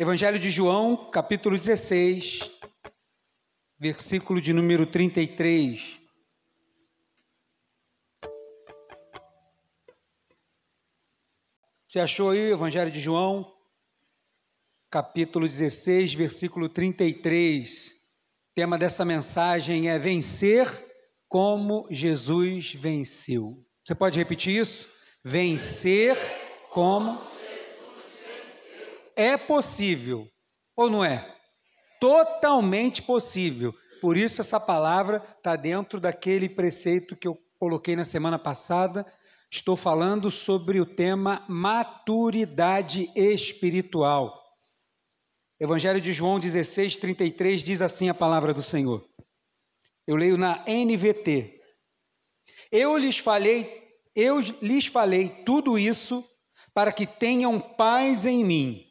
Evangelho de João, capítulo 16, versículo de número 33. Você achou aí o Evangelho de João, capítulo 16, versículo 33. O tema dessa mensagem é vencer como Jesus venceu. Você pode repetir isso? Vencer como é possível, ou não é? Totalmente possível. Por isso, essa palavra está dentro daquele preceito que eu coloquei na semana passada. Estou falando sobre o tema maturidade espiritual. Evangelho de João 16, 33 diz assim a palavra do Senhor. Eu leio na NVT. Eu lhes falei, eu lhes falei tudo isso para que tenham paz em mim.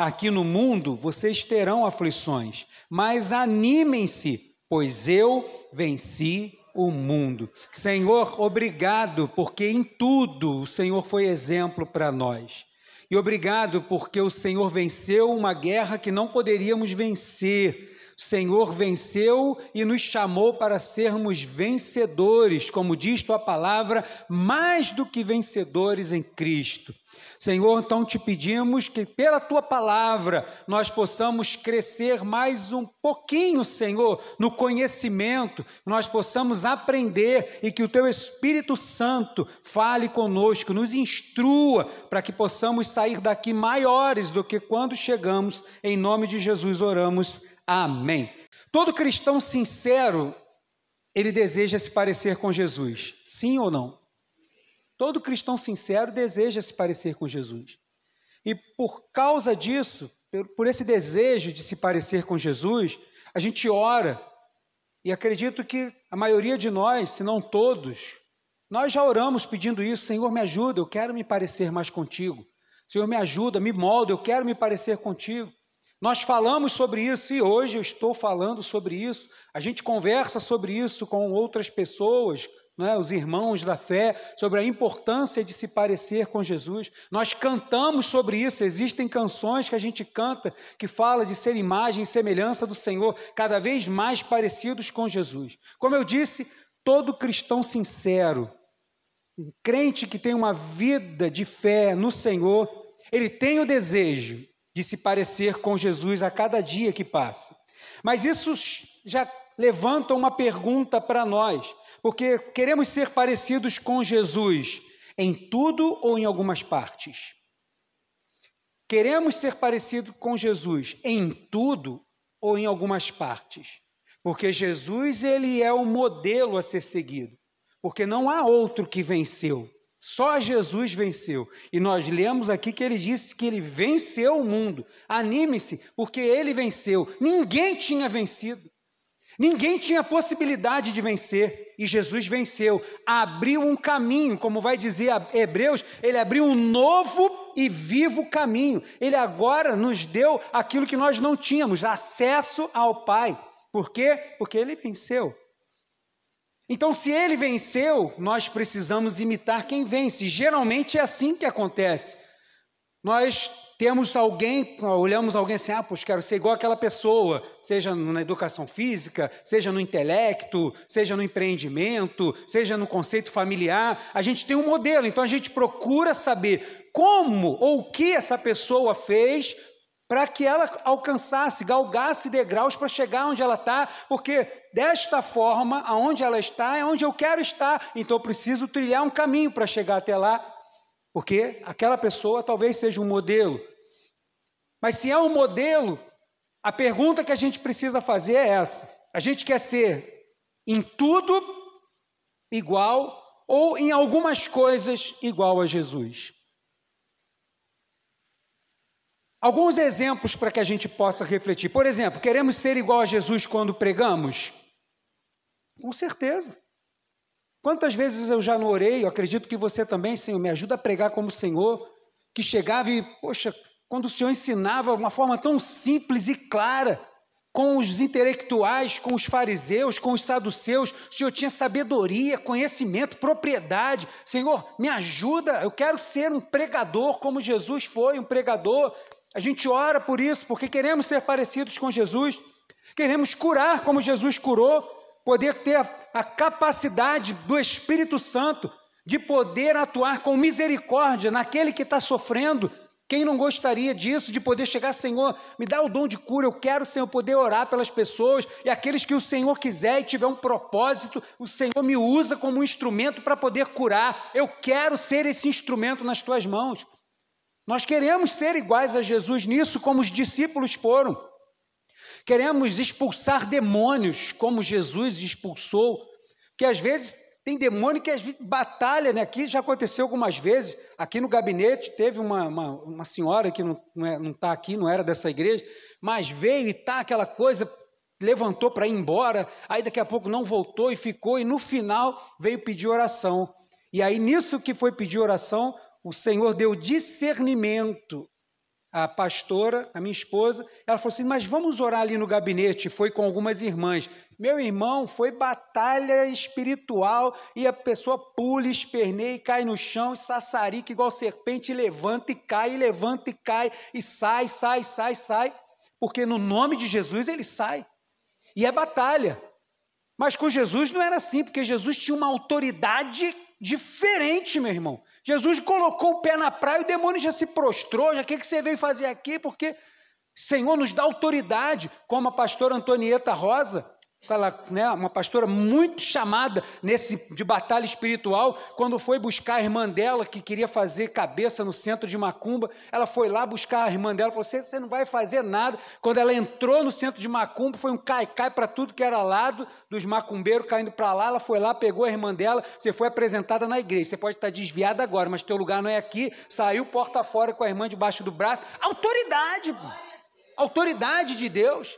Aqui no mundo vocês terão aflições, mas animem-se, pois eu venci o mundo. Senhor, obrigado, porque em tudo o Senhor foi exemplo para nós. E obrigado, porque o Senhor venceu uma guerra que não poderíamos vencer. O Senhor venceu e nos chamou para sermos vencedores, como diz tua palavra, mais do que vencedores em Cristo. Senhor, então te pedimos que pela tua palavra nós possamos crescer mais um pouquinho, Senhor, no conhecimento, nós possamos aprender e que o teu Espírito Santo fale conosco, nos instrua para que possamos sair daqui maiores do que quando chegamos. Em nome de Jesus oramos. Amém. Todo cristão sincero, ele deseja se parecer com Jesus. Sim ou não? Todo cristão sincero deseja se parecer com Jesus. E por causa disso, por esse desejo de se parecer com Jesus, a gente ora. E acredito que a maioria de nós, se não todos, nós já oramos pedindo isso: Senhor, me ajuda, eu quero me parecer mais contigo. Senhor, me ajuda, me molda, eu quero me parecer contigo. Nós falamos sobre isso e hoje eu estou falando sobre isso. A gente conversa sobre isso com outras pessoas, né, os irmãos da fé, sobre a importância de se parecer com Jesus. Nós cantamos sobre isso, existem canções que a gente canta que fala de ser imagem e semelhança do Senhor, cada vez mais parecidos com Jesus. Como eu disse, todo cristão sincero, um crente que tem uma vida de fé no Senhor, ele tem o desejo de se parecer com Jesus a cada dia que passa. Mas isso já levanta uma pergunta para nós porque queremos ser parecidos com Jesus em tudo ou em algumas partes. Queremos ser parecidos com Jesus em tudo ou em algumas partes. Porque Jesus ele é o modelo a ser seguido. Porque não há outro que venceu. Só Jesus venceu. E nós lemos aqui que ele disse que ele venceu o mundo. Anime-se, porque ele venceu. Ninguém tinha vencido. Ninguém tinha possibilidade de vencer e Jesus venceu, abriu um caminho, como vai dizer Hebreus, ele abriu um novo e vivo caminho. Ele agora nos deu aquilo que nós não tínhamos, acesso ao Pai. Por quê? Porque ele venceu. Então, se ele venceu, nós precisamos imitar quem vence. Geralmente é assim que acontece. Nós temos alguém, olhamos alguém assim, ah, pois quero ser igual aquela pessoa, seja na educação física, seja no intelecto, seja no empreendimento, seja no conceito familiar. A gente tem um modelo, então a gente procura saber como ou o que essa pessoa fez para que ela alcançasse, galgasse degraus para chegar onde ela está, porque desta forma, aonde ela está, é onde eu quero estar, então eu preciso trilhar um caminho para chegar até lá. Porque aquela pessoa talvez seja um modelo. Mas se é um modelo, a pergunta que a gente precisa fazer é essa: a gente quer ser em tudo igual ou em algumas coisas igual a Jesus? Alguns exemplos para que a gente possa refletir. Por exemplo, queremos ser igual a Jesus quando pregamos? Com certeza. Quantas vezes eu já não orei, eu acredito que você também, Senhor, me ajuda a pregar como o Senhor, que chegava e, poxa, quando o Senhor ensinava de uma forma tão simples e clara, com os intelectuais, com os fariseus, com os saduceus, o Senhor tinha sabedoria, conhecimento, propriedade. Senhor, me ajuda, eu quero ser um pregador como Jesus foi, um pregador. A gente ora por isso, porque queremos ser parecidos com Jesus, queremos curar como Jesus curou, poder ter a, capacidade do Espírito Santo de poder atuar com misericórdia naquele que está sofrendo. Quem não gostaria disso, de poder chegar, Senhor, me dá o dom de cura, eu quero, Senhor, poder orar pelas pessoas, e aqueles que o Senhor quiser e tiver um propósito, o Senhor me usa como um instrumento para poder curar. Eu quero ser esse instrumento nas tuas mãos. Nós queremos ser iguais a Jesus nisso, como os discípulos foram. Queremos expulsar demônios, como Jesus expulsou, que às vezes tem demônio que às vezes batalha, né? Aqui já aconteceu algumas vezes. Aqui no gabinete teve uma, uma, uma senhora que não está é, tá aqui, não era dessa igreja, mas veio e tá aquela coisa, levantou para ir embora, aí daqui a pouco não voltou e ficou, e no final veio pedir oração. E aí, nisso que foi pedir oração, o Senhor deu discernimento à pastora, a minha esposa. Ela falou assim: Mas vamos orar ali no gabinete. Foi com algumas irmãs. Meu irmão, foi batalha espiritual e a pessoa pula, esperneia e cai no chão, e sassarica igual serpente, e levanta e cai, e levanta e cai, e sai, sai, sai, sai. Porque no nome de Jesus ele sai. E é batalha. Mas com Jesus não era assim, porque Jesus tinha uma autoridade diferente, meu irmão. Jesus colocou o pé na praia, o demônio já se prostrou, já o que, você veio fazer aqui? Porque Senhor nos dá autoridade, como a pastora Antonieta Rosa, ela, né, uma pastora muito chamada nesse de batalha espiritual, quando foi buscar a irmã dela que queria fazer cabeça no centro de Macumba, ela foi lá buscar a irmã dela, falou: você, não vai fazer nada. Quando ela entrou no centro de Macumba, foi um cai-cai para tudo que era lado dos macumbeiros caindo para lá. Ela foi lá, pegou a irmã dela, você foi apresentada na igreja. Você pode estar desviada agora, mas teu lugar não é aqui. Saiu porta fora com a irmã debaixo do braço. Autoridade, autoridade de Deus.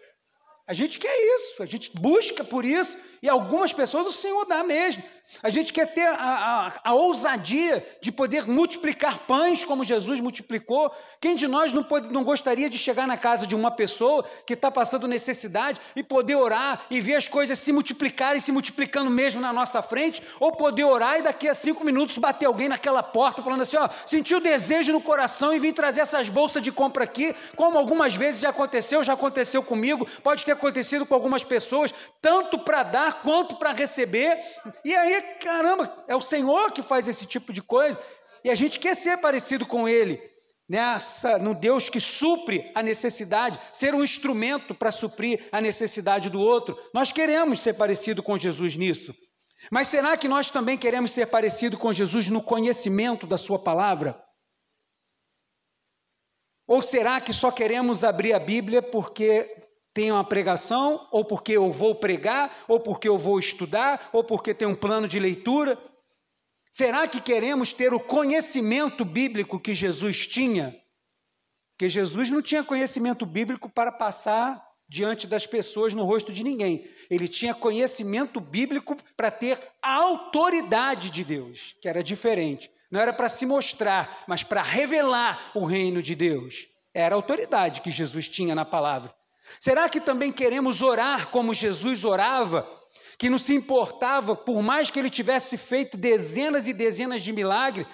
A gente quer isso, a gente busca por isso, e algumas pessoas o Senhor dá mesmo. A gente quer ter a, a, a, ousadia de poder multiplicar pães como Jesus multiplicou. Quem de nós não, pode, não gostaria de chegar na casa de uma pessoa que está passando necessidade e poder orar e ver as coisas se multiplicarem, se multiplicando mesmo na nossa frente? Ou poder orar e daqui a cinco minutos bater alguém naquela porta falando assim: ó, sentiu o desejo no coração e vim trazer essas bolsas de compra aqui, como algumas vezes já aconteceu, já aconteceu comigo, pode ter acontecido com algumas pessoas, tanto para dar quanto para receber. E aí caramba, é o Senhor que faz esse tipo de coisa, e a gente quer ser parecido com Ele, nessa, no Deus que supre a necessidade, ser um instrumento para suprir a necessidade do outro. Nós queremos ser parecido com Jesus nisso. Mas será que nós também queremos ser parecido com Jesus no conhecimento da Sua palavra? Ou será que só queremos abrir a Bíblia porque tem uma pregação, ou porque eu vou pregar, ou porque eu vou estudar, ou porque tem um plano de leitura? Será que queremos ter o conhecimento bíblico que Jesus tinha? Porque Jesus não tinha conhecimento bíblico para passar diante das pessoas no rosto de ninguém. Ele tinha conhecimento bíblico para ter a autoridade de Deus, que era diferente. Não era para se mostrar, mas para revelar o reino de Deus. Era a autoridade que Jesus tinha na palavra. Será que também queremos orar como Jesus orava? Que não se importava, por mais que ele tivesse feito dezenas e dezenas de milagres,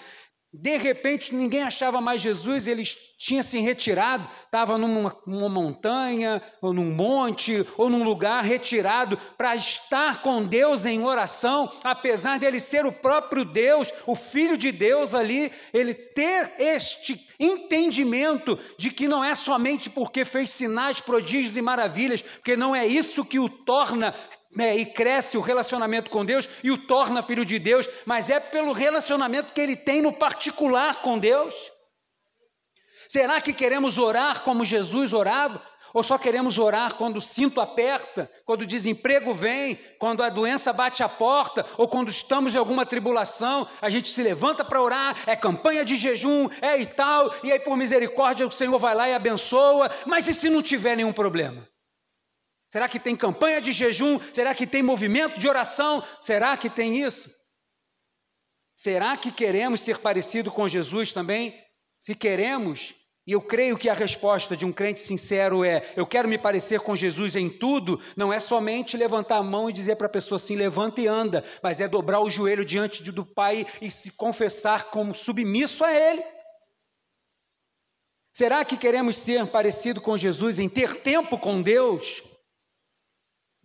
de repente ninguém achava mais Jesus, ele tinha se retirado, estava numa, numa, montanha, ou num monte, ou num lugar retirado para estar com Deus em oração, apesar dele ser o próprio Deus, o Filho de Deus ali, ele ter este entendimento de que não é somente porque fez sinais, prodígios e maravilhas, porque não é isso que o torna né, e cresce o relacionamento com Deus e o torna filho de Deus, mas é pelo relacionamento que ele tem no particular com Deus. Será que queremos orar como Jesus orava? Ou só queremos orar quando o cinto aperta, quando o desemprego vem, quando a doença bate a porta, ou quando estamos em alguma tribulação, a gente se levanta para orar, é campanha de jejum, é e tal, e aí por misericórdia o Senhor vai lá e abençoa, mas e se não tiver nenhum problema? Será que tem campanha de jejum? Será que tem movimento de oração? Será que tem isso? Será que queremos ser parecido com Jesus também? Se queremos, e eu creio que a resposta de um crente sincero é: eu quero me parecer com Jesus em tudo, não é somente levantar a mão e dizer para a pessoa assim, levanta e anda, mas é dobrar o joelho diante do Pai e se confessar como submisso a Ele. Será que queremos ser parecido com Jesus em ter tempo com Deus?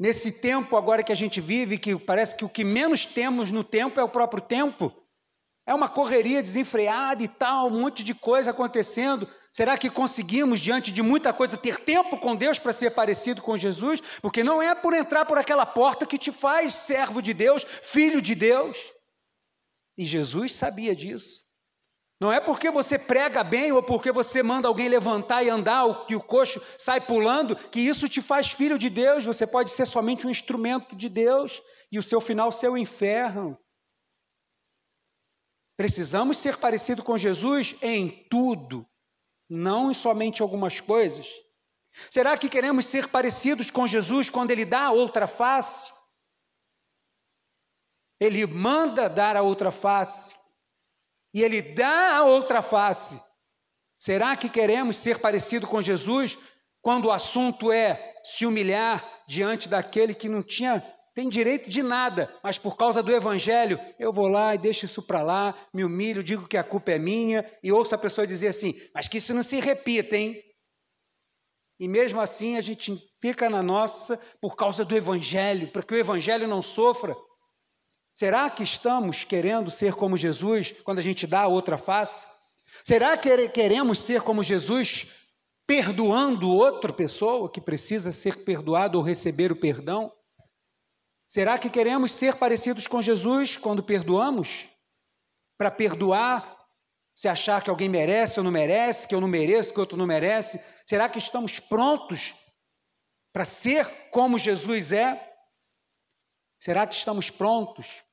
Nesse tempo agora que a gente vive, que parece que o que menos temos no tempo é o próprio tempo. É uma correria desenfreada e tal, um monte de coisa acontecendo. Será que conseguimos, diante de muita coisa, ter tempo com Deus para ser parecido com Jesus? Porque não é por entrar por aquela porta que te faz servo de Deus, filho de Deus. E Jesus sabia disso. Não é porque você prega bem ou porque você manda alguém levantar e andar, que o coxo sai pulando, que isso te faz filho de Deus. Você pode ser somente um instrumento de Deus e o seu final ser o inferno. Precisamos ser parecidos com Jesus em tudo, não em somente algumas coisas. Será que queremos ser parecidos com Jesus quando ele dá a outra face? Ele manda dar a outra face e ele dá a outra face. Será que queremos ser parecido com Jesus quando o assunto é se humilhar diante daquele que não tinha tem direito de nada, mas por causa do evangelho, eu vou lá e deixo isso para lá, me humilho, digo que a culpa é minha e ouço a pessoa dizer assim: "Mas que isso não se repita, hein?" E mesmo assim a gente fica na nossa por causa do evangelho, para que o evangelho não sofra. Será que estamos querendo ser como Jesus quando a gente dá a outra face? Será que queremos ser como Jesus perdoando outra pessoa que precisa ser perdoado ou receber o perdão? Será que queremos ser parecidos com Jesus quando perdoamos? Para perdoar, se achar que alguém merece ou não merece, que eu não mereço, que outro não merece? Será que estamos prontos para ser como Jesus é? Será que estamos prontos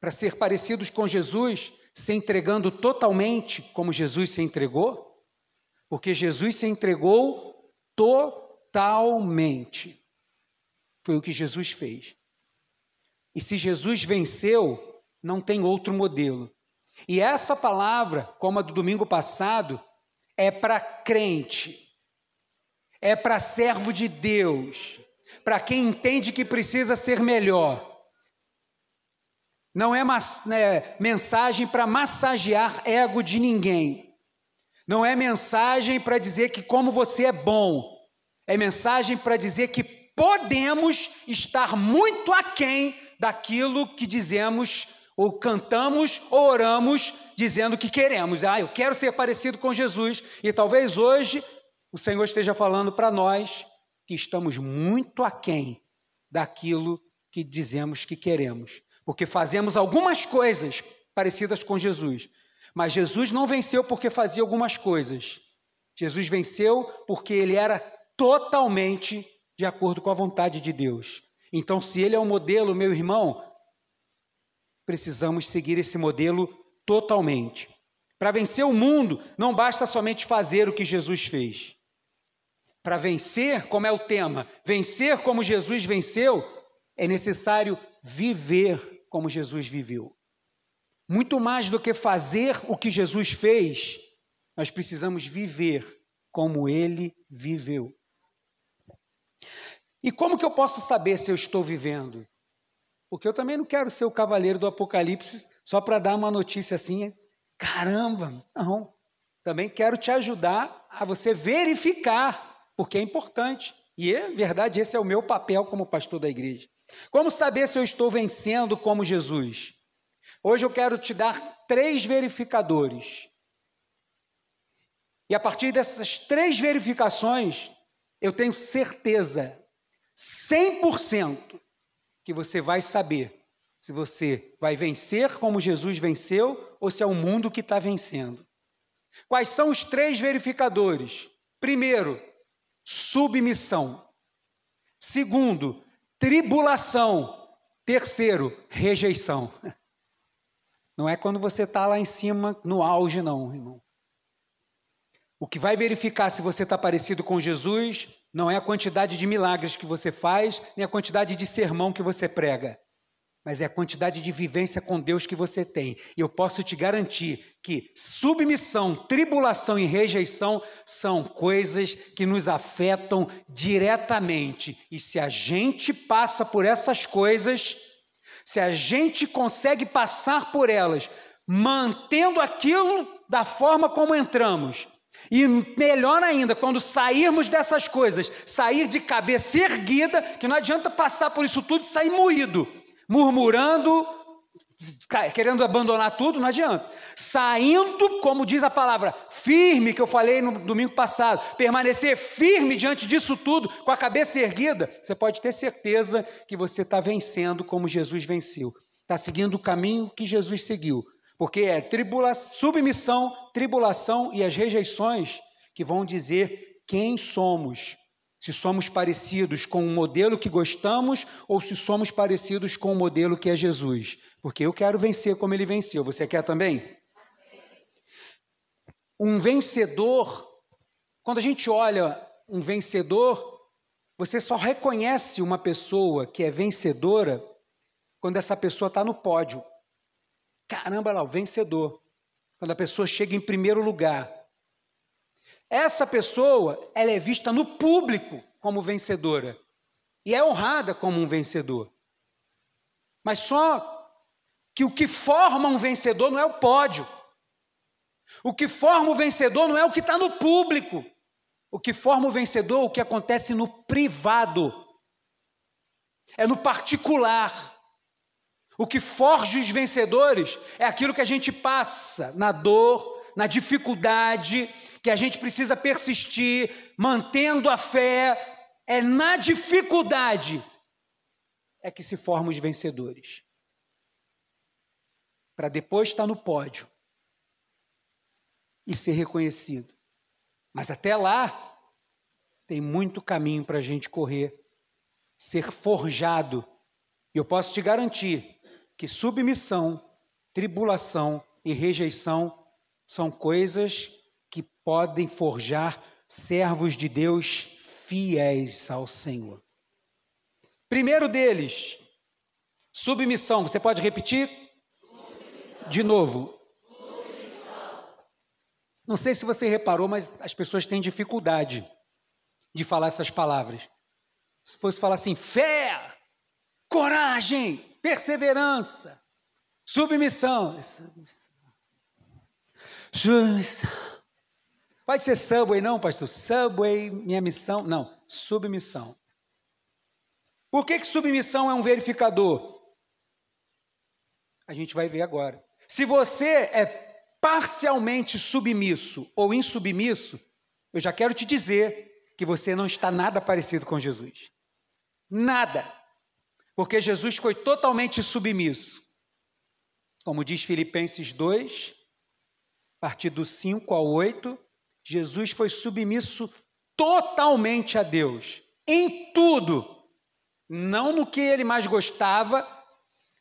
para ser parecidos com Jesus, se entregando totalmente como Jesus se entregou? Porque Jesus se entregou totalmente. Foi o que Jesus fez. E se Jesus venceu, não tem outro modelo. E essa palavra, como a do domingo passado, é para crente, é para servo de Deus, para quem entende que precisa ser melhor não é né, mensagem para massagear ego de ninguém. Não é mensagem para dizer que como você é bom. É mensagem para dizer que podemos estar muito aquém daquilo que dizemos ou cantamos ou oramos dizendo que queremos. Ah, eu quero ser parecido com Jesus. E talvez hoje o Senhor esteja falando para nós que estamos muito aquém daquilo que dizemos que queremos porque fazemos algumas coisas parecidas com Jesus. Mas Jesus não venceu porque fazia algumas coisas. Jesus venceu porque ele era totalmente de acordo com a vontade de Deus. Então, se ele é o modelo, meu irmão, precisamos seguir esse modelo totalmente. Para vencer o mundo, não basta somente fazer o que Jesus fez. Para vencer, como é o tema, vencer como Jesus venceu, é necessário viver como Jesus viveu. Muito mais do que fazer o que Jesus fez, nós precisamos viver como ele viveu. E como que eu posso saber se eu estou vivendo? Porque eu também não quero ser o cavaleiro do Apocalipse só para dar uma notícia assim, caramba, não. Também quero te ajudar a você verificar, porque é importante. E é verdade, esse é o meu papel como pastor da igreja. Como saber se eu estou vencendo como Jesus? Hoje eu quero te dar três verificadores. E a partir dessas três verificações, eu tenho certeza, 100%, que você vai saber se você vai vencer como Jesus venceu ou se é o mundo que está vencendo. Quais são os três verificadores? Primeiro, submissão. Segundo, tribulação. Terceiro, rejeição. Não é quando você está lá em cima, no auge, não, irmão. O que vai verificar se você está parecido com Jesus não é a quantidade de milagres que você faz, nem a quantidade de sermão que você prega mas é a quantidade de vivência com Deus que você tem. E eu posso te garantir que submissão, tribulação e rejeição são coisas que nos afetam diretamente. E se a gente passa por essas coisas, se a gente consegue passar por elas, mantendo aquilo da forma como entramos, E melhor ainda, quando sairmos dessas coisas, sair de cabeça erguida, que não adianta passar por isso tudo e sair moído, murmurando, querendo abandonar tudo, não adianta. Saindo, como diz a palavra, firme, que eu falei no domingo passado, permanecer firme diante disso tudo, com a cabeça erguida, você pode ter certeza que você está vencendo como Jesus venceu. Está seguindo o caminho que Jesus seguiu. Porque é tribula submissão, tribulação e as rejeições que vão dizer quem somos se somos parecidos com o modelo que gostamos ou se somos parecidos com o modelo que é Jesus. Porque eu quero vencer como ele venceu. Você quer também? Um vencedor, quando a gente olha um vencedor, você só reconhece uma pessoa que é vencedora quando essa pessoa está no pódio. Caramba, lá, o vencedor. Quando a pessoa chega em primeiro lugar. Essa pessoa, ela é vista no público como vencedora e é honrada como um vencedor. Mas só que o que forma um vencedor não é o pódio. O que forma o vencedor não é o que está no público. O que forma o vencedor é o que acontece no privado. É no particular. O que forja os vencedores é aquilo que a gente passa na dor, na dificuldade, que a gente precisa persistir, mantendo a fé, é na dificuldade é que se formam os vencedores. Para depois estar no pódio e ser reconhecido. Mas até lá, tem muito caminho para a gente correr, ser forjado. E eu posso te garantir que submissão, tribulação e rejeição são coisas podem forjar servos de Deus fiéis ao Senhor. Primeiro deles, submissão. Você pode repetir? Submissão. De novo. Submissão. Não sei se você reparou, mas as pessoas têm dificuldade de falar essas palavras. Se fosse falar assim, fé, coragem, perseverança, submissão. Submissão. submissão. Pode ser Subway, não, pastor? Subway, minha missão? Não, submissão. Por que, que submissão é um verificador? A gente vai ver agora. Se você é parcialmente submisso ou insubmisso, eu já quero te dizer que você não está nada parecido com Jesus. Nada. Porque Jesus foi totalmente submisso. Como diz Filipenses 2, a partir do 5 ao 8, Jesus foi submisso totalmente a Deus, em tudo, não no que ele mais gostava,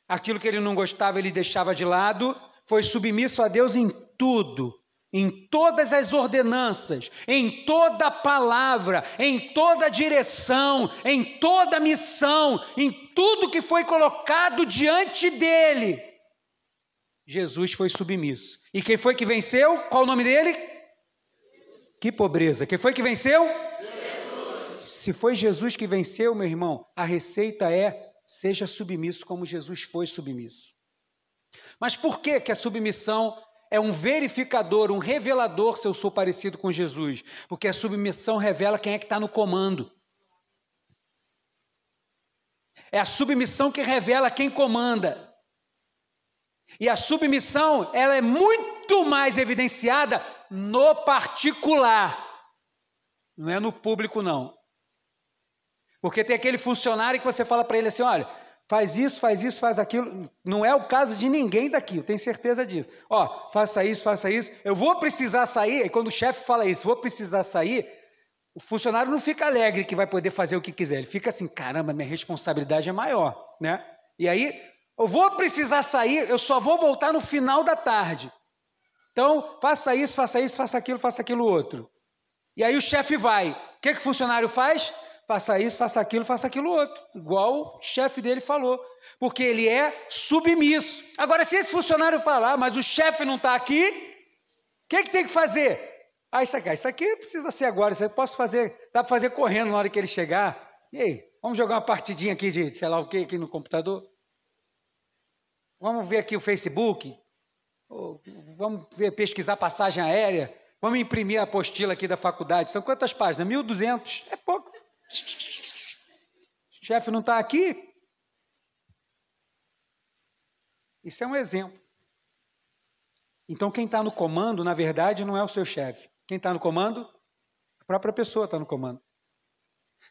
aquilo que ele não gostava ele deixava de lado, foi submisso a Deus em tudo, em todas as ordenanças, em toda palavra, em toda direção, em toda missão, em tudo que foi colocado diante dele. Jesus foi submisso. E quem foi que venceu? Qual o nome dele? Que pobreza. Quem foi que venceu? Jesus. Se foi Jesus que venceu, meu irmão, a receita é seja submisso como Jesus foi submisso. Mas por que, que a submissão é um verificador, um revelador se eu sou parecido com Jesus? Porque a submissão revela quem é que está no comando. É a submissão que revela quem comanda. E a submissão, ela é muito mais evidenciada no particular, não é no público, não. Porque tem aquele funcionário que você fala para ele assim: olha, faz isso, faz isso, faz aquilo. Não é o caso de ninguém daqui, eu tenho certeza disso. Ó, faça isso, faça isso. Eu vou precisar sair. E quando o chefe fala isso, vou precisar sair, o funcionário não fica alegre que vai poder fazer o que quiser. Ele fica assim: caramba, minha responsabilidade é maior, né? E aí, eu vou precisar sair, eu só vou voltar no final da tarde. Então, faça isso, faça isso, faça aquilo, faça aquilo outro. E aí o chefe vai. O que, que o funcionário faz? Faça isso, faça aquilo, faça aquilo outro. Igual o chefe dele falou. Porque ele é submisso. Agora, se esse funcionário falar, mas o chefe não está aqui, o que, que tem que fazer? Ah, isso aqui, isso aqui precisa ser agora, isso aí posso fazer, dá para fazer correndo na hora que ele chegar. E aí, vamos jogar uma partidinha aqui de sei lá o que aqui no computador? Vamos ver aqui o Facebook? vamos ver, pesquisar passagem aérea, Vamos imprimir a apostila aqui da faculdade. São quantas páginas? 1.200. É pouco. O chefe não está aqui? Isso é um exemplo. Então, quem está no comando, na verdade, não é o seu chefe. Quem está no comando? A própria pessoa está no comando.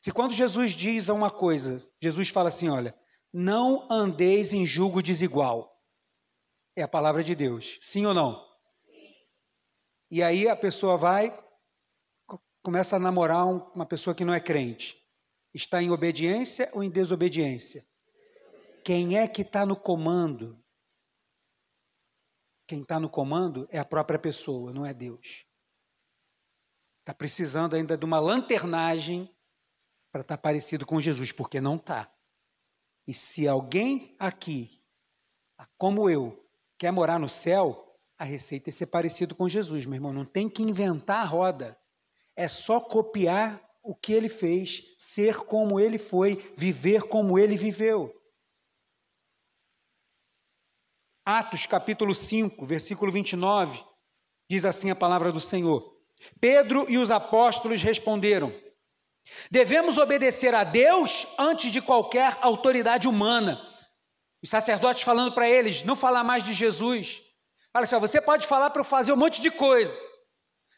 Se quando Jesus diz uma coisa, Jesus fala assim: olha, não andeis em julgo desigual. É a palavra de Deus. Sim ou não? Sim. E aí a pessoa vai, começa a namorar uma pessoa que não é crente. Está em obediência ou em desobediência? Quem é que está no comando? Quem está no comando é a própria pessoa, não é Deus. Está precisando ainda de uma lanternagem para estar tá parecido com Jesus, porque não está. E se alguém aqui, como eu, quer morar no céu, a receita é ser parecido com Jesus, meu irmão. Não tem que inventar a roda. É só copiar o que ele fez, ser como ele foi, viver como ele viveu. Atos capítulo 5, versículo 29, diz assim a palavra do Senhor. Pedro e os apóstolos responderam: Devemos obedecer a Deus antes de qualquer autoridade humana. Os sacerdotes falando para eles, não falar mais de Jesus. Fala assim: você pode falar para eu fazer um monte de coisa,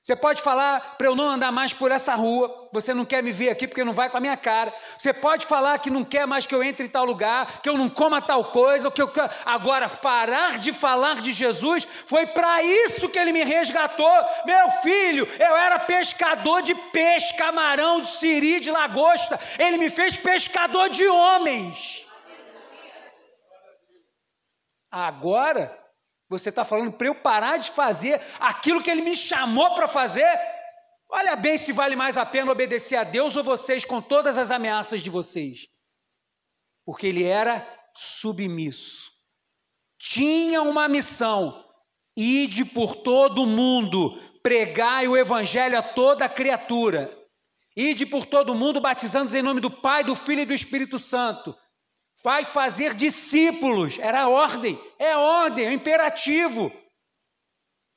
você pode falar para eu não andar mais por essa rua, você não quer me ver aqui porque não vai com a minha cara. Você pode falar que não quer mais que eu entre em tal lugar, que eu não coma tal coisa, que eu agora parar de falar de Jesus foi para isso que ele me resgatou. Meu filho, eu era pescador de peixe, camarão, de siri, de lagosta. Ele me fez pescador de homens. Agora você está falando para eu parar de fazer aquilo que ele me chamou para fazer? Olha bem se vale mais a pena obedecer a Deus ou vocês com todas as ameaças de vocês. Porque ele era submisso. Tinha uma missão: ide por todo o mundo, pregai o evangelho a toda criatura. Ide por todo o mundo, batizando em nome do Pai, do Filho e do Espírito Santo vai fazer discípulos. Era a ordem, é ordem, é imperativo.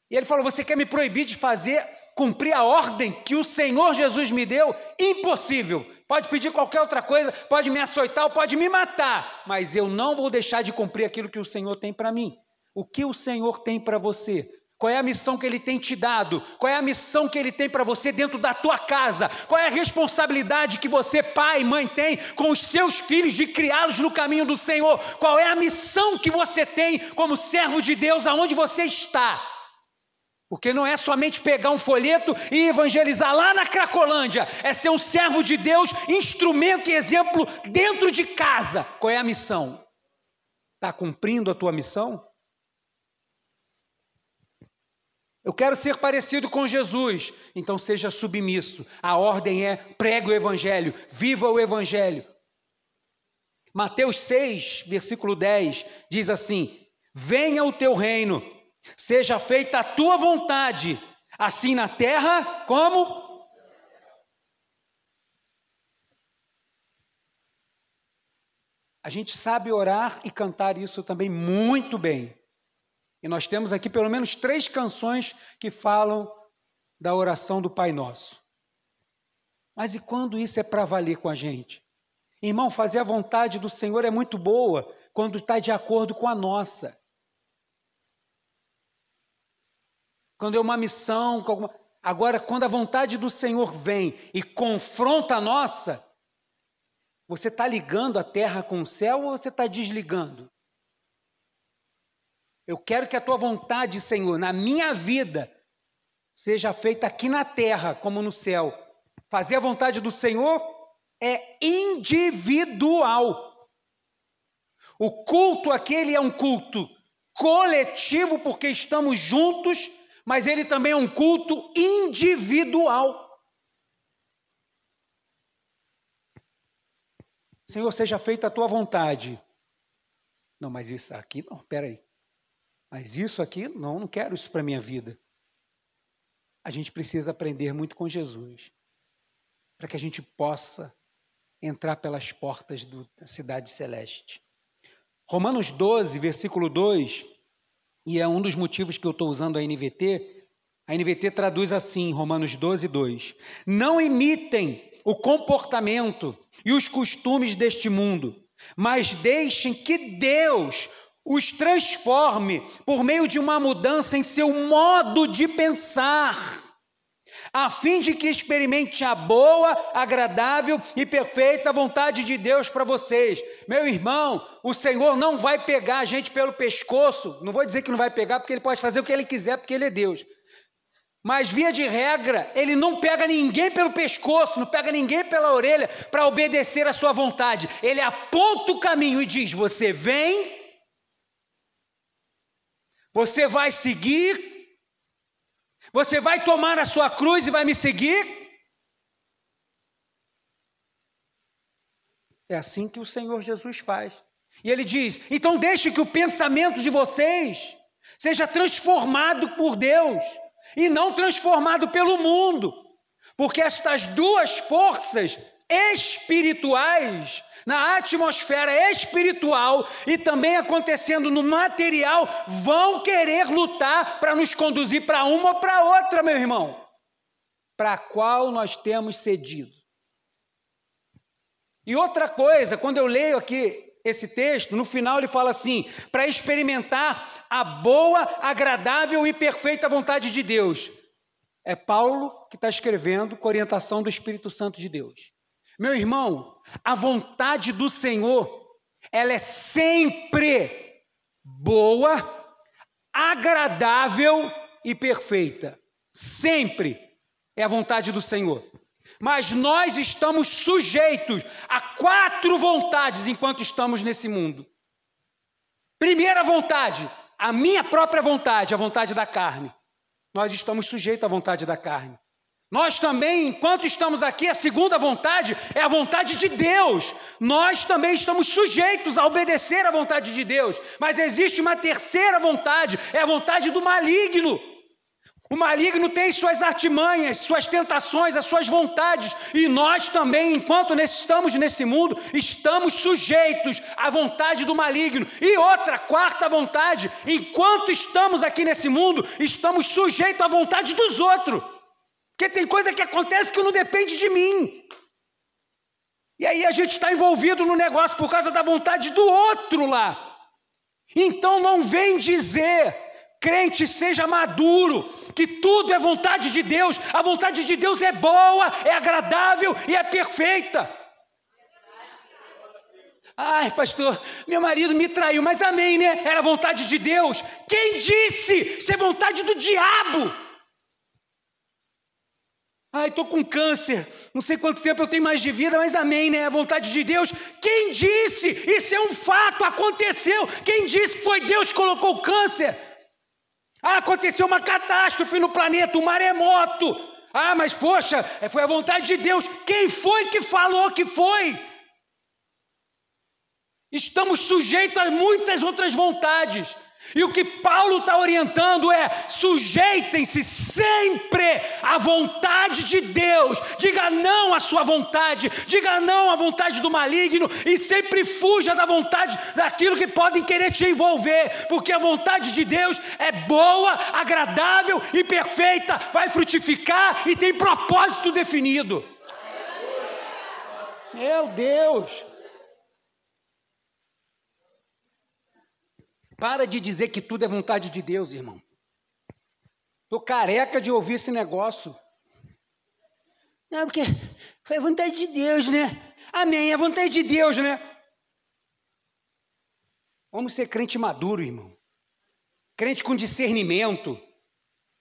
E ele falou: Você quer me proibir de fazer, cumprir a ordem que o Senhor Jesus me deu? Impossível. Pode pedir qualquer outra coisa, pode me açoitar, pode me matar, mas eu não vou deixar de cumprir aquilo que o Senhor tem para mim. O que o Senhor tem para você? Qual é a missão que ele tem te dado? Qual é a missão que ele tem para você dentro da tua casa? Qual é a responsabilidade que você, pai mãe, tem com os seus filhos de criá-los no caminho do Senhor? Qual é a missão que você tem como servo de Deus aonde você está? Porque não é somente pegar um folheto e evangelizar lá na Cracolândia, é ser um servo de Deus, instrumento e exemplo dentro de casa. Qual é a missão? Está cumprindo a tua missão? Eu quero ser parecido com Jesus, então seja submisso. A ordem é pregue o evangelho, viva o evangelho. Mateus 6, versículo 10 diz assim: Venha o teu reino, seja feita a tua vontade, assim na terra como A gente sabe orar e cantar isso também muito bem. E nós temos aqui pelo menos três canções que falam da oração do Pai Nosso. Mas e quando isso é para valer com a gente? Irmão, fazer a vontade do Senhor é muito boa quando está de acordo com a nossa. Quando é uma missão, alguma... agora, quando a vontade do Senhor vem e confronta a nossa, você está ligando a terra com o céu ou você está desligando? Eu quero que a tua vontade, Senhor, na minha vida, seja feita aqui na terra como no céu. Fazer a vontade do Senhor é individual. O culto aquele é um culto coletivo, porque estamos juntos, mas ele também é um culto individual. Senhor, seja feita a tua vontade. Não, mas isso aqui não, peraí. Mas isso aqui, não, não quero isso para minha vida. A gente precisa aprender muito com Jesus, para que a gente possa entrar pelas portas do, da cidade celeste. Romanos 12, versículo 2, e é um dos motivos que eu estou usando a NVT, A NVT traduz assim, Romanos 12, 2. Não imitem o comportamento e os costumes deste mundo, mas deixem que Deus os transforme por meio de uma mudança em seu modo de pensar, a fim de que experimente a boa, agradável e perfeita vontade de Deus para vocês. Meu irmão, o Senhor não vai pegar a gente pelo pescoço, não vou dizer que não vai pegar, porque Ele pode fazer o que Ele quiser, porque Ele é Deus. Mas, via de regra, ele não pega ninguém pelo pescoço, não pega ninguém pela orelha para obedecer à sua vontade. Ele aponta o caminho e diz: Você vem, você vai seguir, você vai tomar a sua cruz e vai me seguir. É assim que o Senhor Jesus faz. E ele diz: Então deixe que o pensamento de vocês seja transformado por Deus e não transformado pelo mundo, porque estas duas forças espirituais, na atmosfera espiritual e também acontecendo no material, vão querer lutar para nos conduzir para uma ou para outra, meu irmão, para a qual nós temos cedido. E outra coisa, quando eu leio aqui esse texto, no final ele fala assim: para experimentar a boa, agradável e perfeita vontade de Deus. É Paulo que está escrevendo com orientação do Espírito Santo de Deus. Meu irmão, a vontade do Senhor, ela é sempre boa, agradável e perfeita. Sempre é a vontade do Senhor. Mas nós estamos sujeitos a quatro vontades enquanto estamos nesse mundo. Primeira vontade, a minha própria vontade, a vontade da carne. Nós estamos sujeitos à vontade da carne. Nós também, enquanto estamos aqui, a segunda vontade é a vontade de Deus. Nós também estamos sujeitos a obedecer à vontade de Deus. Mas existe uma terceira vontade, é a vontade do maligno. O maligno tem suas artimanhas, suas tentações, as suas vontades, e nós também, enquanto estamos nesse mundo, estamos sujeitos à vontade do maligno. E outra, quarta vontade, enquanto estamos aqui nesse mundo, estamos sujeitos à vontade dos outros. Porque tem coisa que acontece que não depende de mim. E aí a gente está envolvido no negócio por causa da vontade do outro lá. Então não vem dizer, crente, seja maduro, que tudo é vontade de Deus, a vontade de Deus é boa, é agradável e é perfeita. Ai, pastor, meu marido me traiu, mas amém, né? Era vontade de Deus. Quem disse? Isso é vontade do diabo. Ai, estou com câncer, não sei quanto tempo eu tenho mais de vida, mas amém, né? É vontade de Deus. Quem disse? Isso é um fato, aconteceu. Quem disse que foi Deus que colocou o câncer? Ah, aconteceu uma catástrofe no planeta, um maremoto. Ah, mas poxa, foi a vontade de Deus. Quem foi que falou que foi? Estamos sujeitos a muitas outras vontades. E o que Paulo está orientando é: sujeitem-se sempre à vontade de Deus, diga não à sua vontade, diga não à vontade do maligno e sempre fuja da vontade daquilo que podem querer te envolver, porque a vontade de Deus é boa, agradável e perfeita, vai frutificar e tem propósito definido. Meu Deus! Para de dizer que tudo é vontade de Deus, irmão. Estou careca de ouvir esse negócio. Não, porque foi vontade de Deus, né? Amém, é vontade de Deus, né? Vamos ser crente maduro, irmão. Crente com discernimento.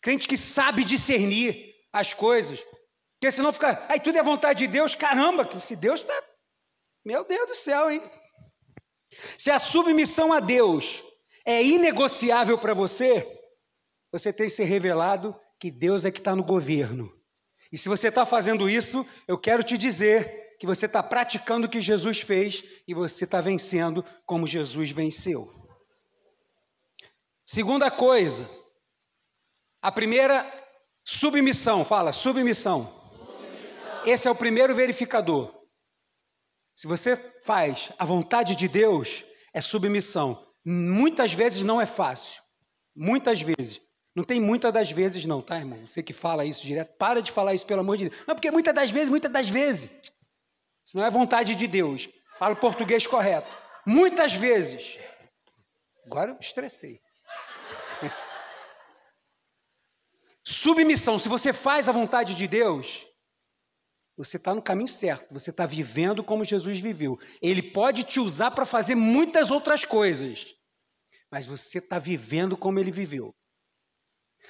Crente que sabe discernir as coisas. Porque senão fica, aí tudo é vontade de Deus, caramba, se Deus está. Meu Deus do céu, hein? Se a submissão a Deus é inegociável para você, você tem que ser revelado que Deus é que está no governo. E se você está fazendo isso, eu quero te dizer que você está praticando o que Jesus fez e você está vencendo como Jesus venceu. Segunda coisa, a primeira, submissão, fala, submissão. submissão. Esse é o primeiro verificador. Se você faz a vontade de Deus, é submissão. Muitas vezes não é fácil, muitas vezes, Não tem muitas das vezes, não, tá, irmão? Você que fala isso direto, para de falar isso, pelo amor de Deus. Não, porque muitas das vezes, muitas das vezes. Isso não é vontade de Deus. Fala o português correto. Muitas vezes. Agora eu estressei. Submissão. Se você faz a vontade de Deus, você está no caminho certo. Você está vivendo como Jesus viveu. Ele pode te usar para fazer muitas outras coisas, mas você está vivendo como ele viveu.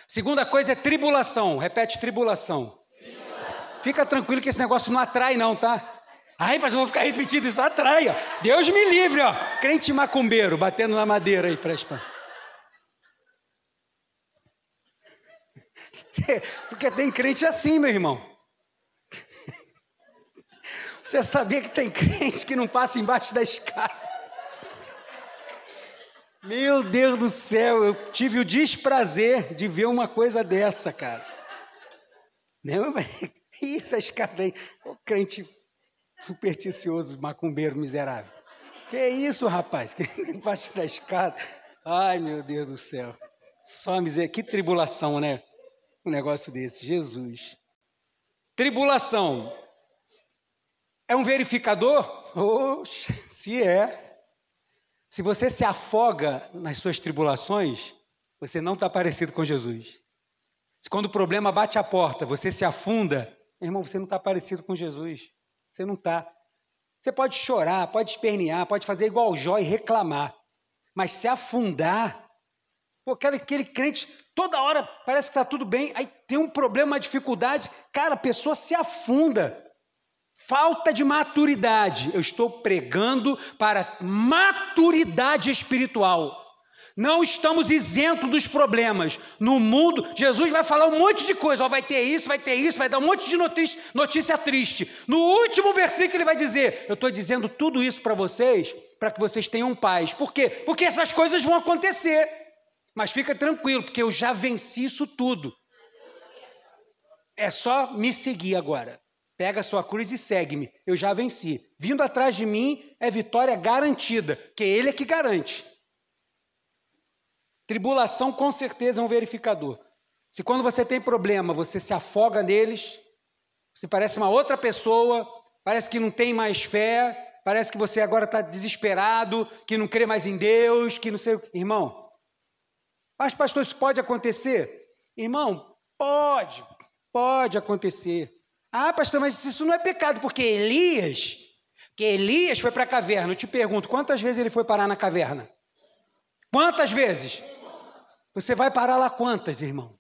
Segunda coisa é tribulação. Repete tribulação. tribulação. Fica tranquilo que esse negócio não atrai, não, tá? Ai, mas eu vou ficar repetindo isso, atrai, ó. Deus me livre, ó. Crente macumbeiro, batendo na madeira aí para espantar. Porque tem crente assim, meu irmão. Você sabia que tem crente que não passa embaixo da escada? Meu Deus do céu, eu tive o desprazer de ver uma coisa dessa, cara. Mas isso, a escada aí. O crente supersticioso, macumbeiro miserável. Que isso, rapaz? Embaixo da escada. Ai, meu Deus do céu. Só miséria. Que tribulação, né? um negócio desse. Jesus. Tribulação. É um verificador? Oxe, se é. Se você se afoga nas suas tribulações, você não está parecido com Jesus. Se quando o problema bate a porta, você se afunda, irmão, você não está parecido com Jesus. Você não está. Você pode chorar, pode espernear, pode fazer igual Jó e reclamar. Mas se afundar, pô, aquele, aquele crente Toda hora parece que está tudo bem, aí tem um problema, uma dificuldade, cara, a pessoa se afunda. Falta de maturidade. Eu estou pregando para maturidade espiritual. Não estamos isentos dos problemas. No mundo, Jesus vai falar um monte de coisa. Ó, vai ter isso, vai ter isso, vai dar um monte de notícia, notícia triste. No último versículo, ele vai dizer: Eu estou dizendo tudo isso para vocês, para que vocês tenham paz. Por quê? Porque essas coisas vão acontecer. Mas fica tranquilo, porque eu já venci isso tudo. É só me seguir agora. Pega a sua cruz e segue-me. Eu já venci. Vindo atrás de mim é vitória garantida, que ele é que garante. Tribulação com certeza é um verificador. Se quando você tem problema, você se afoga neles, você parece uma outra pessoa, parece que não tem mais fé, parece que você agora está desesperado, que não crê mais em Deus, que não sei o que. Irmão, mas, pastor, isso pode acontecer? Irmão, pode, pode acontecer. Ah, pastor, mas isso não é pecado, porque Elias, que Elias foi para a caverna. Eu te pergunto, quantas vezes ele foi parar na caverna? Quantas vezes? Você vai parar lá quantas, irmão?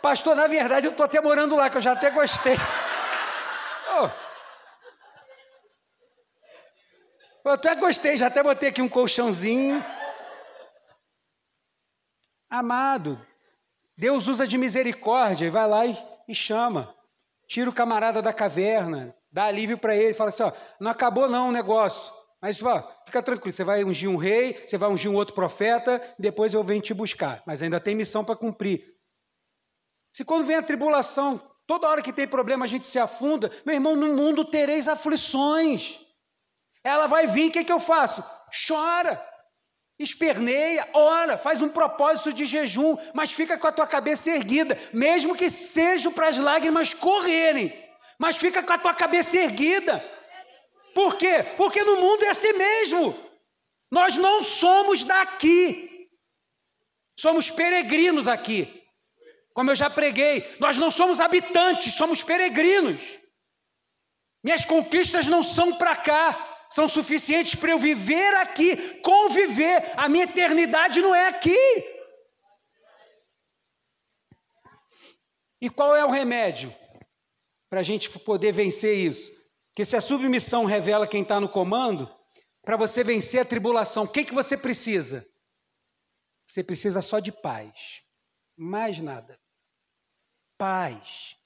Pastor, na verdade, eu estou até morando lá, que eu já até gostei. Oh. Eu até gostei, já até botei aqui um colchãozinho. Amado, Deus usa de misericórdia e vai lá e, e chama. Tira o camarada da caverna, dá alívio para ele, fala assim: ó, não acabou não o negócio. Mas ó, fica tranquilo, você vai ungir um rei, você vai ungir um outro profeta, depois eu venho te buscar. Mas ainda tem missão para cumprir. Se quando vem a tribulação, toda hora que tem problema a gente se afunda, meu irmão, no mundo tereis aflições. Ela vai vir, o que, que eu faço? Chora, esperneia, ora, faz um propósito de jejum, mas fica com a tua cabeça erguida, mesmo que seja para as lágrimas correrem, mas fica com a tua cabeça erguida. Por quê? Porque no mundo é assim mesmo. Nós não somos daqui, somos peregrinos aqui. Como eu já preguei, nós não somos habitantes, somos peregrinos. Minhas conquistas não são para cá, são suficientes para eu viver aqui, conviver. A minha eternidade não é aqui. E qual é o remédio para a gente poder vencer isso? Que se a submissão revela quem está no comando, para você vencer a tribulação, o que, que você precisa? Você precisa só de paz, mais nada. Paz.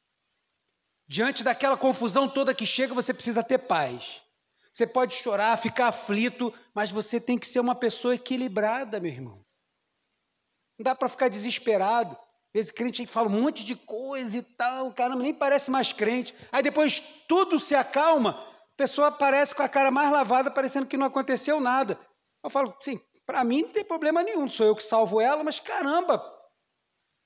Diante daquela confusão toda que chega, você precisa ter paz. Você pode chorar, ficar aflito, mas você tem que ser uma pessoa equilibrada, meu irmão. Não dá para ficar desesperado. Às vezes crente fala um monte de coisa e tal, caramba, nem parece mais crente. Aí depois tudo se acalma, a pessoa aparece com a cara mais lavada, parecendo que não aconteceu nada. Eu falo, sim, para mim não tem problema nenhum, sou eu que salvo ela, mas caramba,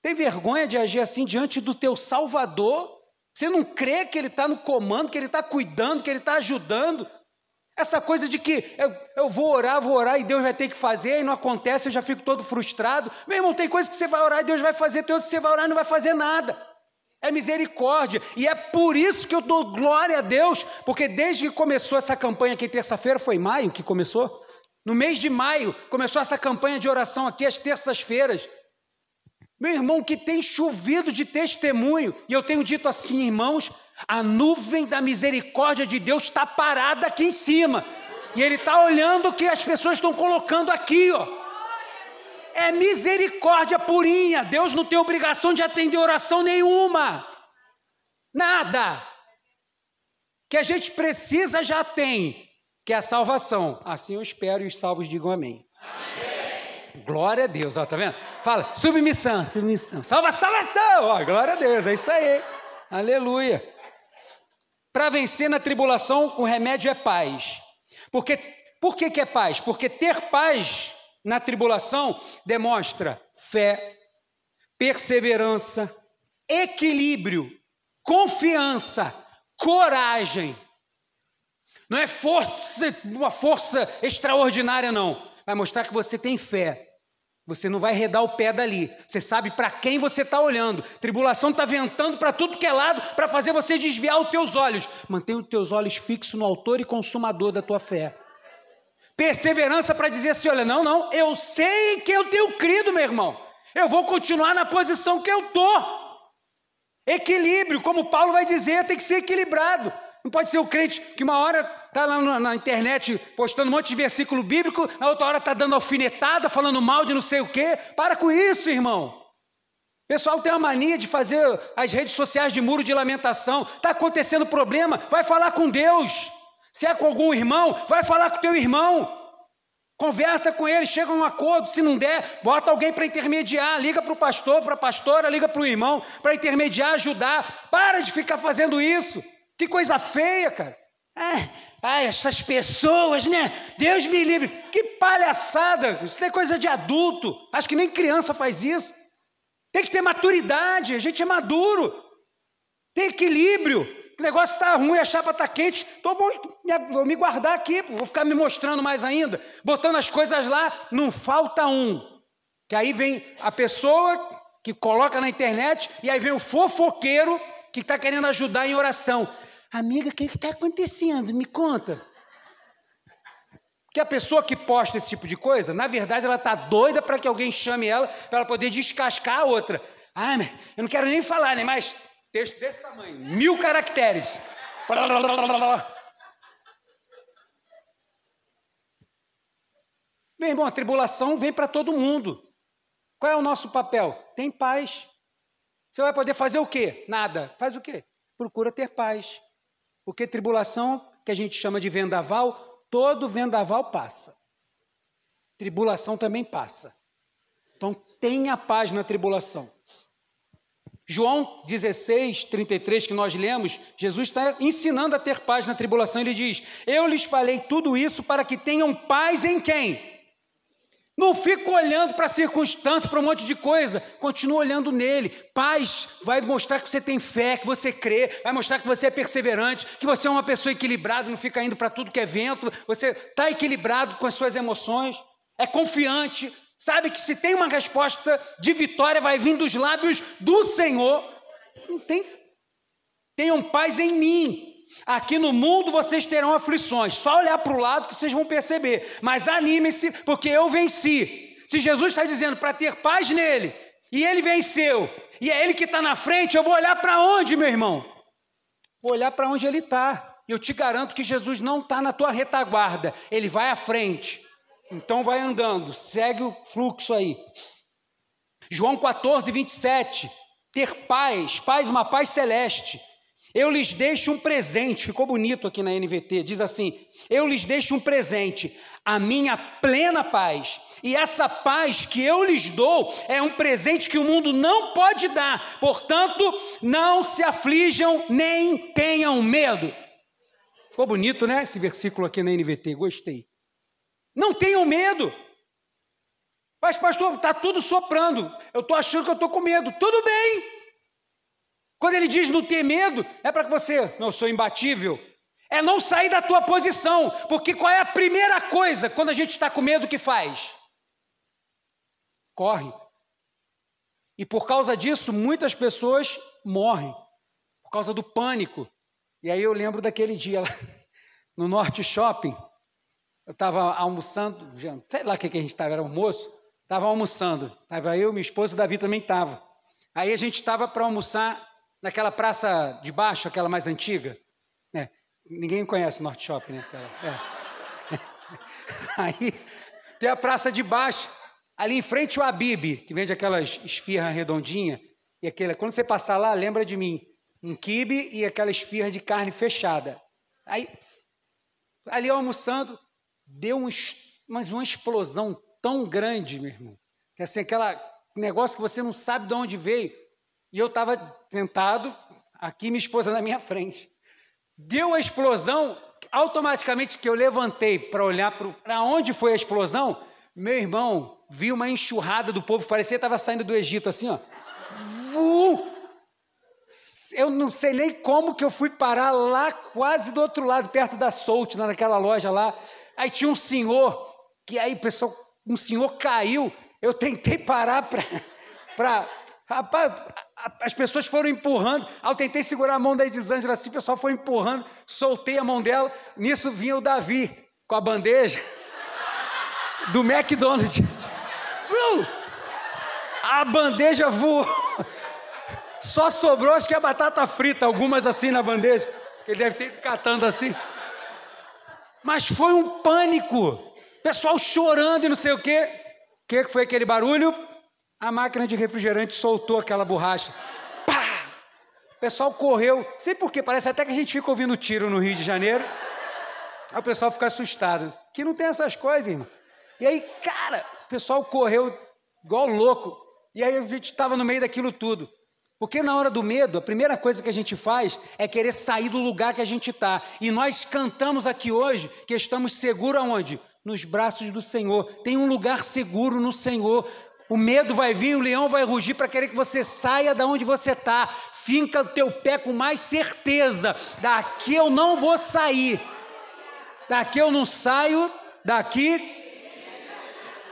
tem vergonha de agir assim diante do teu Salvador? Você não crê que Ele está no comando, que Ele está cuidando, que Ele está ajudando? Essa coisa de que eu, eu, vou orar, vou orar e Deus vai ter que fazer, e não acontece, eu já fico todo frustrado. Meu irmão, tem coisa que você vai orar e Deus vai fazer, tem outra que você vai orar e não vai fazer nada. É misericórdia. E é por isso que eu dou glória a Deus, porque desde que começou essa campanha aqui, terça-feira, foi maio que começou? No mês de maio, começou essa campanha de oração aqui às terças-feiras. Meu irmão, que tem chovido de testemunho, e eu tenho dito assim, irmãos, a nuvem da misericórdia de Deus está parada aqui em cima, e Ele está olhando o que as pessoas estão colocando aqui, ó. É misericórdia purinha, Deus não tem obrigação de atender oração nenhuma, nada. Que a gente precisa já tem, que é a salvação. Assim eu espero e os salvos digam amém. amém. Glória a Deus, ó, tá vendo? Fala, submissão, submissão. Salva, salvação! Ó, glória a Deus, é isso aí. Aleluia. Para vencer na tribulação, o remédio é paz. Porque, por que, que é paz? Porque ter paz na tribulação demonstra fé, perseverança, equilíbrio, confiança, coragem. Não é força, uma força extraordinária, não. Vai mostrar que você tem fé, você não vai redar o pé dali. Você sabe para quem você está olhando. Tribulação está ventando para tudo que é lado para fazer você desviar os teus olhos. Mantenha os teus olhos fixos no autor e consumador da tua fé. Perseverança para dizer assim: olha, não, não, eu sei que eu tenho crido, meu irmão. Eu vou continuar na posição que eu estou. Equilíbrio, como Paulo vai dizer, tem que ser equilibrado. Não pode ser o crente que uma hora está lá na, internet postando um monte de versículo bíblico, na outra hora está dando alfinetada, falando mal de não sei o quê. Para com isso, irmão. O pessoal tem a mania de fazer as redes sociais de muro de lamentação. Está acontecendo problema, vai falar com Deus. Se é com algum irmão, vai falar com teu irmão. Conversa com ele, chega a um acordo. Se não der, bota alguém para intermediar. Liga para o pastor, para a pastora, liga para o irmão, para intermediar, ajudar. Para de ficar fazendo isso. Que coisa feia, cara. É, ai, essas pessoas, né? Deus me livre. Que palhaçada. Isso é coisa de adulto. Acho que nem criança faz isso. Tem que ter maturidade. A gente é maduro. Tem equilíbrio. O negócio está ruim, a chapa está quente. Então vou me, vou me guardar aqui. Vou ficar me mostrando mais ainda. Botando as coisas lá. Não falta um. Que aí vem a pessoa que coloca na internet. E aí vem o fofoqueiro que está querendo ajudar em oração. Amiga, o que está acontecendo? Me conta. Que a pessoa que posta esse tipo de coisa, na verdade, ela está doida para que alguém chame ela para ela poder descascar a outra. Ah, eu não quero nem falar, né? Mas texto desse tamanho, mil caracteres. Meu irmão, a tribulação vem para todo mundo. Qual é o nosso papel? Tem paz. Você vai poder fazer o quê? Nada. Faz o quê? Procura ter paz. Porque tribulação, que a gente chama de vendaval, todo vendaval passa. Tribulação também passa. Então tenha paz na tribulação. João 16, 33, que nós lemos, Jesus está ensinando a ter paz na tribulação. Ele diz: Eu lhes falei tudo isso para que tenham paz em quem? Não fica olhando para a circunstância, para um monte de coisa. Continua olhando nele. Paz vai mostrar que você tem fé, que você crê, vai mostrar que você é perseverante, que você é uma pessoa equilibrada, não fica indo para tudo que é vento. Você está equilibrado com as suas emoções, é confiante, sabe que se tem uma resposta de vitória, vai vir dos lábios do Senhor. Não tem. Tenham paz em mim. Aqui no mundo vocês terão aflições, só olhar para o lado que vocês vão perceber. Mas anime-se, porque eu venci. Se Jesus está dizendo para ter paz nele, e ele venceu, e é ele que está na frente, eu vou olhar para onde, meu irmão? Vou olhar para onde ele está. Eu te garanto que Jesus não está na tua retaguarda, ele vai à frente. Então vai andando, segue o fluxo aí. João 14, 27. Ter paz, paz, uma paz celeste eu lhes deixo um presente, ficou bonito aqui na NVT, diz assim: Eu lhes deixo um presente, a minha plena paz. E essa paz que eu lhes dou é um presente que o mundo não pode dar. Portanto, não se aflijam nem tenham medo. Ficou bonito, né? Esse versículo aqui na NVT, gostei. Não tenham medo. Mas, pastor, está tudo soprando. Eu estou achando que eu estou com medo. Tudo bem. Quando ele diz não ter medo, é para que você, não, sou imbatível. É não sair da tua posição. Porque qual é a primeira coisa quando a gente está com medo que faz? Corre. E por causa disso, muitas pessoas morrem. Por causa do pânico. E aí eu lembro daquele dia lá no Norte Shopping. Eu estava almoçando, sei lá o que, que a gente estava, era almoço. Estava almoçando. Estava eu, minha esposa, o Davi também estava. Aí a gente estava para almoçar naquela praça de baixo, aquela mais antiga. É, ninguém conhece o Norte Shopping, né? É. Aí tem a praça de baixo. Ali em frente o Abib, que vende aquelas esfirras redondinhas. E aquele, quando você passar lá, lembra de mim. Um quibe e aquela esfirra de carne fechada. Aí, ali almoçando, deu um, mas uma explosão tão grande, meu irmão, que assim, aquela negócio que você não sabe de onde veio. E eu estava sentado, aqui minha esposa na minha frente. Deu a explosão, automaticamente que eu levantei para olhar para onde foi a explosão, meu irmão viu uma enxurrada do povo, parecia que estava saindo do Egito, assim, ó. Eu não sei nem como que eu fui parar lá, quase do outro lado, perto da Solt, naquela loja lá. Aí tinha um senhor, que aí pessoal um senhor caiu, eu tentei parar para. Rapaz, as pessoas foram empurrando. Eu tentei segurar a mão da Edisângela assim, o pessoal foi empurrando, soltei a mão dela. Nisso vinha o Davi com a bandeja do McDonald's. A bandeja voou. Só sobrou, acho que a batata frita, algumas assim na bandeja. Ele deve ter ido catando assim. Mas foi um pânico. Pessoal chorando e não sei o quê. O que foi aquele barulho? A máquina de refrigerante soltou aquela borracha. Pá! O pessoal correu. Sei por quê, parece até que a gente fica ouvindo tiro no Rio de Janeiro. Aí o pessoal fica assustado. Que não tem essas coisas, irmão. E aí, cara, o pessoal correu igual louco. E aí a gente estava no meio daquilo tudo. Porque na hora do medo, a primeira coisa que a gente faz é querer sair do lugar que a gente está. E nós cantamos aqui hoje que estamos seguros aonde? nos braços do Senhor. Tem um lugar seguro no Senhor. O medo vai vir, o leão vai rugir para querer que você saia da onde você está. Finca o teu pé com mais certeza. Daqui eu não vou sair. Daqui eu não saio. Daqui.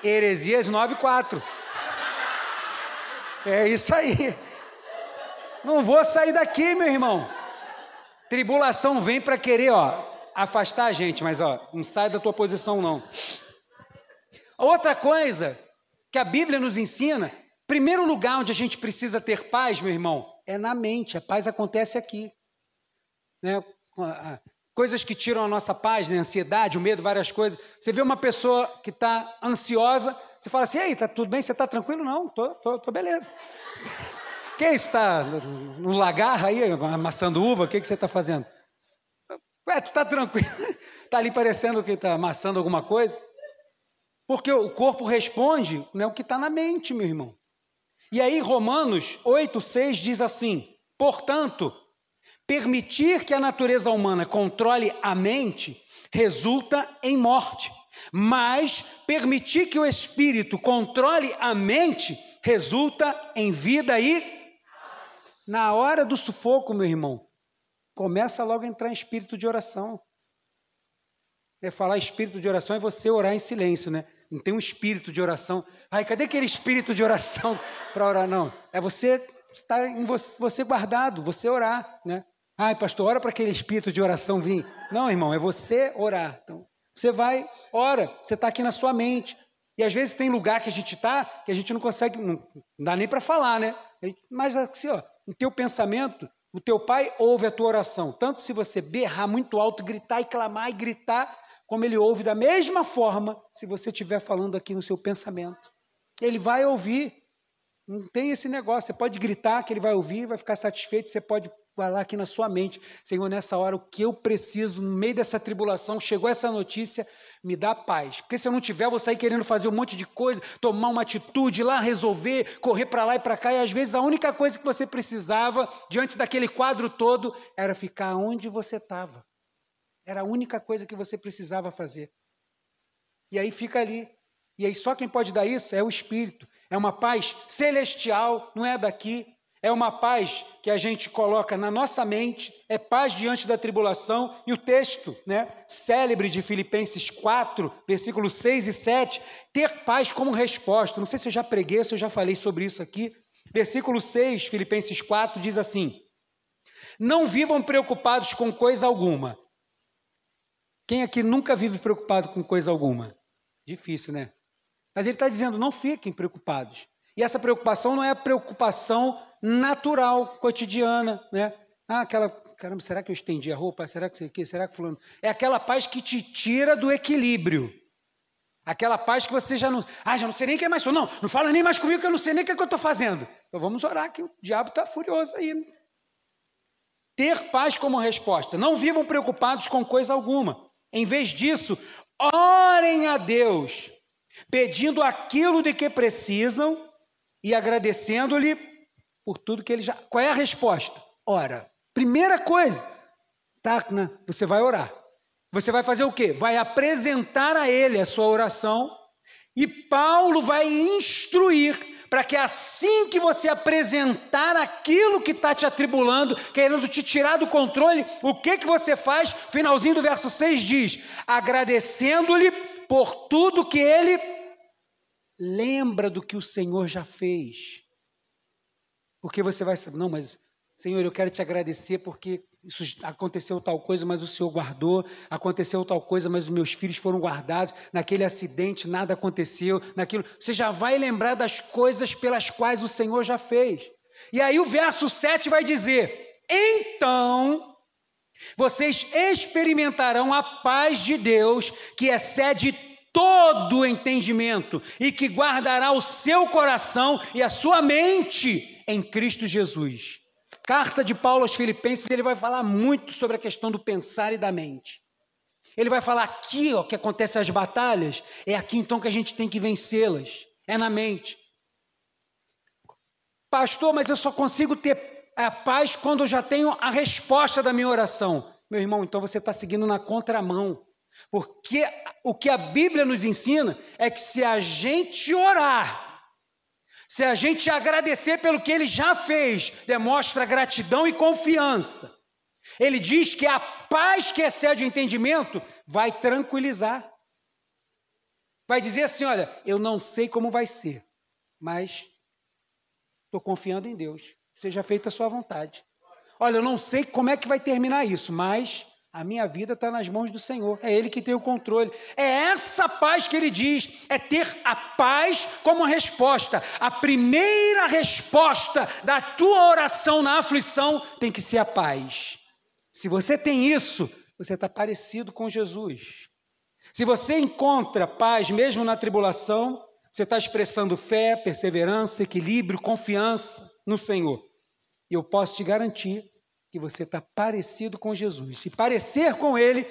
Heresias 9,4. É isso aí. Não vou sair daqui, meu irmão. Tribulação vem para querer, ó, afastar a gente, mas ó, não sai da tua posição não. Outra coisa que a Bíblia nos ensina, primeiro lugar onde a gente precisa ter paz, meu irmão, é na mente. A paz acontece aqui. Né? Coisas que tiram a nossa paz, né? ansiedade, o medo, várias coisas. Você vê uma pessoa que está ansiosa, você fala assim, ei, tá tudo bem? Você está tranquilo? Não, tô, tô, tô beleza. Quem está no lagar aí, amassando uva? O que, que você está fazendo? Ué, tu está tranquilo? Está ali parecendo que está amassando alguma coisa? Porque o corpo responde né, o que está na mente, meu irmão. E aí, Romanos 8, 6 diz assim: portanto, permitir que a natureza humana controle a mente resulta em morte, mas permitir que o espírito controle a mente resulta em vida e. Na hora do sufoco, meu irmão, Começa logo a entrar em espírito de oração. É falar espírito de oração é você orar em silêncio, né? Não tem um espírito de oração. Ai, cadê aquele espírito de oração para orar? Não. É você estar em você, você guardado, você orar, né? Ai, pastor, ora para aquele espírito de oração vir. Não, irmão, é você orar. Então, você vai, ora, você está aqui na sua mente. E às vezes tem lugar que a gente está que a gente não consegue, não, dá nem para falar, né? Mas assim, ó, no teu pensamento, o teu pai ouve a tua oração, tanto se você berrar muito alto, gritar e clamar e gritar, como ele ouve da mesma forma se você estiver falando aqui no seu pensamento. Ele vai ouvir. Não tem esse negócio. Você pode gritar que ele vai ouvir, vai ficar satisfeito. Você pode falar aqui na sua mente, Senhor, nessa hora o que eu preciso, no meio dessa tribulação, chegou essa notícia, me dá paz. Porque se eu não tiver, eu vou sair querendo fazer um monte de coisa, tomar uma atitude, lá resolver, correr para lá e para cá, e às vezes a única coisa que você precisava, diante daquele quadro todo, era ficar onde você estava. Era a única coisa que você precisava fazer. E aí fica ali. E aí só quem pode dar isso é o Espírito. É uma paz celestial, não é daqui. É uma paz que a gente coloca na nossa mente, é paz diante da tribulação. E o texto, né, célebre de Filipenses 4, versículos 6 e 7, ter paz como resposta. Não sei se eu já preguei, se eu já falei sobre isso aqui. Versículo 6, Filipenses 4, diz assim: Não vivam preocupados com coisa alguma. Quem aqui nunca vive preocupado com coisa alguma? Difícil, né? Mas ele está dizendo: não fiquem preocupados. E essa preocupação não é a preocupação natural, cotidiana, né? Ah, aquela, caramba, será que eu estendi a roupa? Será que sei o quê? Será que fulano? É aquela paz que te tira do equilíbrio. Aquela paz que você já não. Ah, já não sei nem quem mais sou. Não, não fala nem mais comigo que eu não sei nem o que, é que eu estou fazendo. Então vamos orar que o diabo está furioso aí. Ter paz como resposta. Não vivam preocupados com coisa alguma. Em vez disso, orem a Deus, pedindo aquilo de que precisam e agradecendo-lhe por tudo que ele já. Qual é a resposta? Ora. Primeira coisa, tá, né? você vai orar. Você vai fazer o quê? Vai apresentar a ele a sua oração e Paulo vai instruir para que assim que você apresentar aquilo que está te atribulando, querendo te tirar do controle, o que, que você faz? Finalzinho do verso 6 diz: agradecendo-lhe por tudo que ele lembra do que o Senhor já fez. Porque você vai saber, não, mas Senhor, eu quero te agradecer porque isso aconteceu tal coisa, mas o Senhor guardou, aconteceu tal coisa, mas os meus filhos foram guardados, naquele acidente nada aconteceu, naquilo. Você já vai lembrar das coisas pelas quais o Senhor já fez. E aí o verso 7 vai dizer: Então vocês experimentarão a paz de Deus, que excede todo o entendimento e que guardará o seu coração e a sua mente em Cristo Jesus. Carta de Paulo aos Filipenses, ele vai falar muito sobre a questão do pensar e da mente. Ele vai falar aqui, ó, que acontecem as batalhas, é aqui então que a gente tem que vencê-las, é na mente. Pastor, mas eu só consigo ter a paz quando eu já tenho a resposta da minha oração. Meu irmão, então você está seguindo na contramão. Porque o que a Bíblia nos ensina é que se a gente orar, se a gente agradecer pelo que ele já fez, demonstra gratidão e confiança. Ele diz que a paz que excede o entendimento vai tranquilizar. Vai dizer assim: olha, eu não sei como vai ser, mas estou confiando em Deus. Seja feita a sua vontade. Olha, eu não sei como é que vai terminar isso, mas a minha vida está nas mãos do Senhor, é Ele que tem o controle. É essa paz que Ele diz, é ter a paz como resposta. A primeira resposta da tua oração na aflição tem que ser a paz. Se você tem isso, você está parecido com Jesus. Se você encontra paz mesmo na tribulação, você está expressando fé, perseverança, equilíbrio, confiança no Senhor. E eu posso te garantir que você está parecido com Jesus. Se parecer com Ele,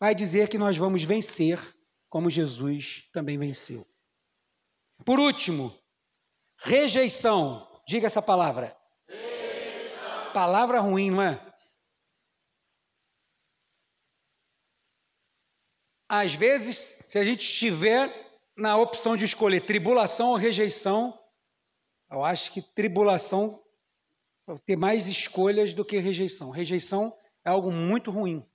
vai dizer que nós vamos vencer como Jesus também venceu. Por último, rejeição. Diga essa palavra. Rejeição. Palavra ruim, não é? Às vezes, se a gente estiver na opção de escolher tribulação ou rejeição, eu acho que tribulação ter mais escolhas do que rejeição. Rejeição é algo muito ruim.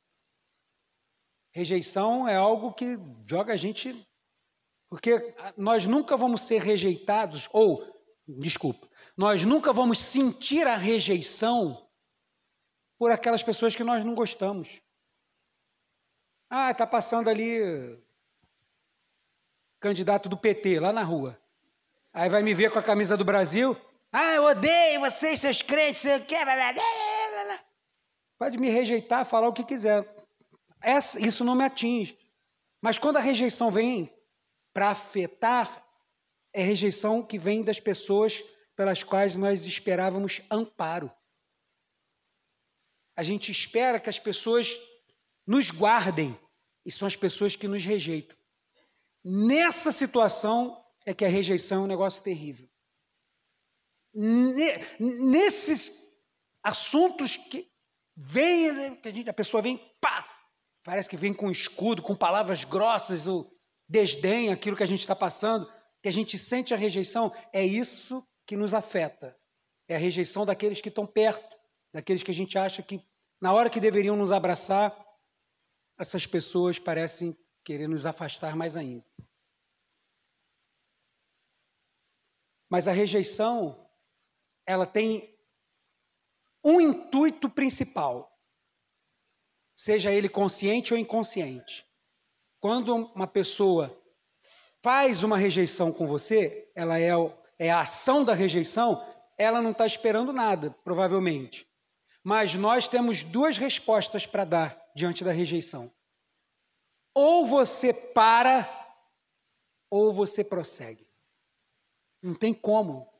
Rejeição é algo que joga a gente. Porque nós nunca vamos ser rejeitados, ou, desculpa, nós nunca vamos sentir a rejeição por aquelas pessoas que nós não gostamos. Ah, está passando ali candidato do PT lá na rua. Aí vai me ver com a camisa do Brasil. Ah, eu odeio vocês, seus crentes, sei o. Pode me rejeitar, falar o que quiser. Essa, isso não me atinge. Mas quando a rejeição vem para afetar, é rejeição que vem das pessoas pelas quais nós esperávamos amparo. A gente espera que as pessoas nos guardem e são as pessoas que nos rejeitam. Nessa situação é que a rejeição é um negócio terrível nesses assuntos que vem, que a, gente, a pessoa vem, pá, parece que vem com escudo, com palavras grossas, ou desdém, aquilo que a gente está passando, que a gente sente a rejeição, é isso que nos afeta. É a rejeição daqueles que estão perto, daqueles que a gente acha que, na hora que deveriam nos abraçar, essas pessoas parecem querer nos afastar mais ainda. Mas a rejeição, ela tem um intuito principal, seja ele consciente ou inconsciente. Quando uma pessoa faz uma rejeição com você, ela é, é a ação da rejeição, ela não está esperando nada, provavelmente. Mas nós temos duas respostas para dar diante da rejeição. Ou você para, ou você prossegue. Não tem como.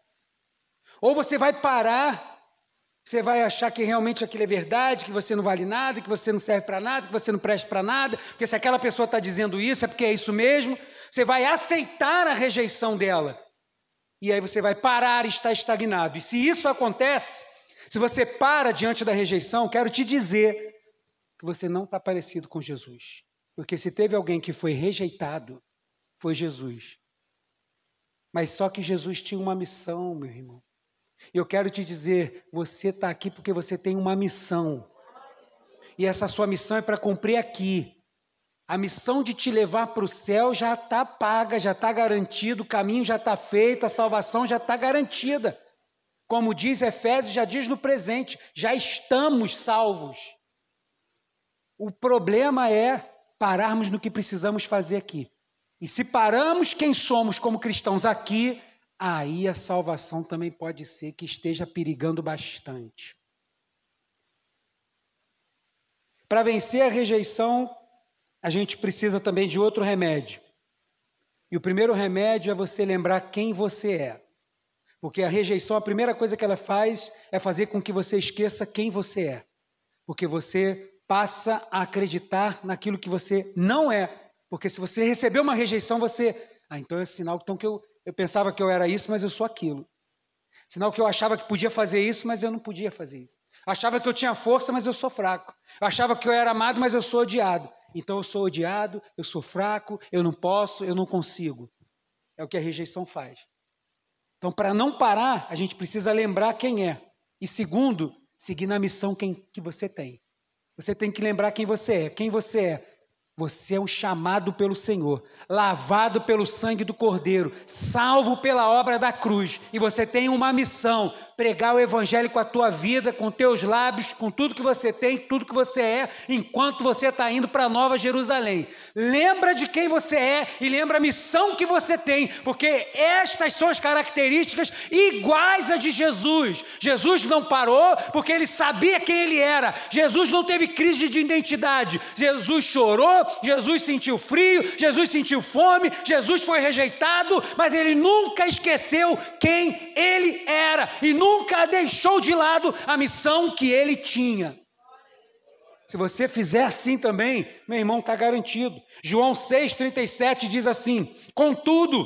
Ou você vai parar você vai achar que realmente aquilo é verdade, que você não vale nada, que você não serve para nada, que você não presta para nada, porque se aquela pessoa está dizendo isso é porque é isso mesmo. Você vai aceitar a rejeição dela. E aí você vai parar e estar estagnado. E se isso acontece, se você para diante da rejeição, quero te dizer que você não está parecido com Jesus. Porque se teve alguém que foi rejeitado, foi Jesus. Mas só que Jesus tinha uma missão, meu irmão. Eu quero te dizer, você está aqui porque você tem uma missão. E essa sua missão é para cumprir aqui. A missão de te levar para o céu já está paga, já está garantido, o caminho já está feito, a salvação já está garantida. Como diz Efésios, já diz no presente, já estamos salvos. O problema é pararmos no que precisamos fazer aqui. E se paramos quem somos como cristãos aqui, aí a salvação também pode ser que esteja perigando bastante. Para vencer a rejeição, a gente precisa também de outro remédio. E o primeiro remédio é você lembrar quem você é. Porque a rejeição, a primeira coisa que ela faz é fazer com que você esqueça quem você é. Porque você passa a acreditar naquilo que você não é. Porque se você recebeu uma rejeição, você. Ah, então é sinal então, que eu, eu pensava que eu era isso, mas eu sou aquilo. Sinal que eu achava que podia fazer isso, mas eu não podia fazer isso. Achava que eu tinha força, mas eu sou fraco. Achava que eu era amado, mas eu sou odiado. Então eu sou odiado, eu sou fraco, eu não posso, eu não consigo. É o que a rejeição faz. Então, para não parar, a gente precisa lembrar quem é. E segundo, seguir na missão quem, que você tem. Você tem que lembrar quem você é. Quem você é? Você é um chamado pelo Senhor, lavado pelo sangue do Cordeiro, salvo pela obra da cruz, e você tem uma missão: pregar o Evangelho com a tua vida, com teus lábios, com tudo que você tem, tudo que você é, enquanto você está indo para a Nova Jerusalém. Lembra de quem você é e lembra a missão que você tem, porque estas são as características iguais a de Jesus. Jesus não parou porque ele sabia quem ele era. Jesus não teve crise de identidade. Jesus chorou, Jesus sentiu frio, Jesus sentiu fome, Jesus foi rejeitado, mas ele nunca esqueceu quem ele era e nunca deixou de lado a missão que ele tinha. Se você fizer assim também, meu irmão, está garantido. João 6,37 diz assim: Contudo,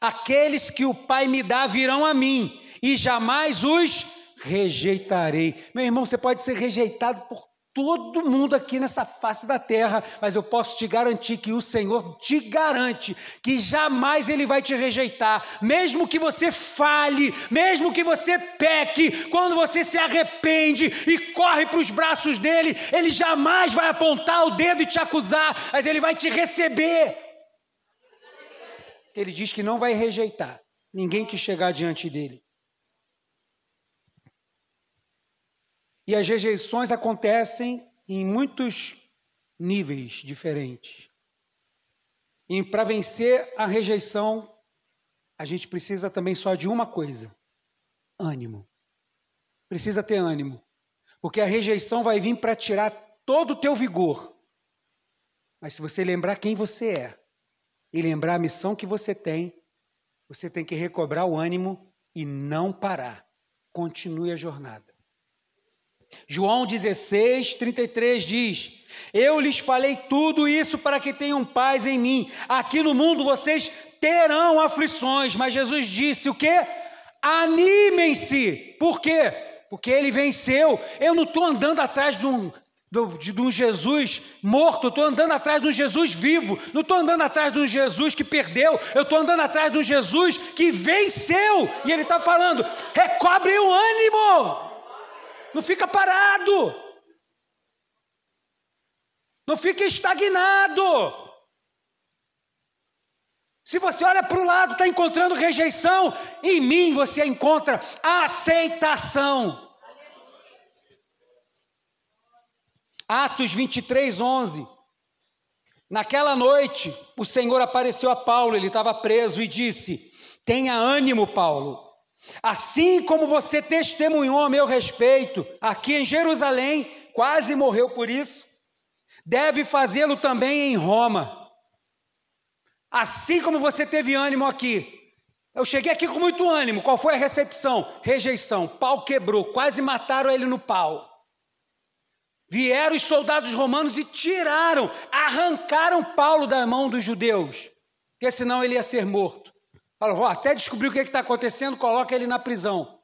aqueles que o Pai me dá virão a mim, e jamais os rejeitarei. Meu irmão, você pode ser rejeitado por todo mundo aqui nessa face da terra, mas eu posso te garantir que o Senhor te garante que jamais Ele vai te rejeitar, mesmo que você fale, mesmo que você peque, quando você se arrepende e corre para os braços dele, Ele jamais vai apontar o dedo e te acusar, mas Ele vai te receber. Ele diz que não vai rejeitar ninguém que chegar diante dele. E as rejeições acontecem em muitos níveis diferentes. E para vencer a rejeição, a gente precisa também só de uma coisa: ânimo. Precisa ter ânimo. Porque a rejeição vai vir para tirar todo o teu vigor. Mas se você lembrar quem você é e lembrar a missão que você tem, você tem que recobrar o ânimo e não parar. Continue a jornada. João 16, 33 diz: Eu lhes falei tudo isso para que tenham paz em mim. Aqui no mundo vocês terão aflições, mas Jesus disse o que? Animem-se. Por quê? Porque ele venceu. Eu não estou andando atrás de um, de, de um Jesus morto, eu estou andando atrás de um Jesus vivo, não estou andando atrás de um Jesus que perdeu, eu estou andando atrás de um Jesus que venceu, e Ele está falando: recobre o ânimo, não fica parado, não fica estagnado. Se você olha para o lado, está encontrando rejeição, em mim você encontra aceitação. Atos 23, 11. Naquela noite, o Senhor apareceu a Paulo, ele estava preso, e disse: Tenha ânimo, Paulo. Assim como você testemunhou a meu respeito aqui em Jerusalém, quase morreu por isso, deve fazê-lo também em Roma. Assim como você teve ânimo aqui. Eu cheguei aqui com muito ânimo. Qual foi a recepção? Rejeição. Pau quebrou. Quase mataram ele no pau. Vieram os soldados romanos e tiraram, arrancaram Paulo da mão dos judeus, porque senão ele ia ser morto. Falou, oh, até descobrir o que é está acontecendo, coloca ele na prisão.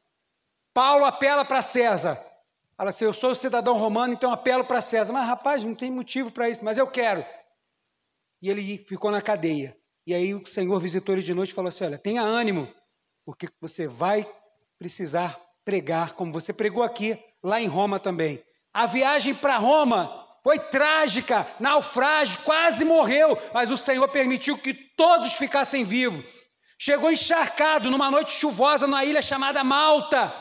Paulo apela para César. Fala assim: Eu sou cidadão romano, então apelo para César. Mas rapaz, não tem motivo para isso, mas eu quero. E ele ficou na cadeia. E aí o Senhor visitou ele de noite e falou assim: Olha, tenha ânimo, porque você vai precisar pregar, como você pregou aqui, lá em Roma também. A viagem para Roma foi trágica, naufrágio, quase morreu, mas o Senhor permitiu que todos ficassem vivos. Chegou encharcado numa noite chuvosa numa ilha chamada Malta.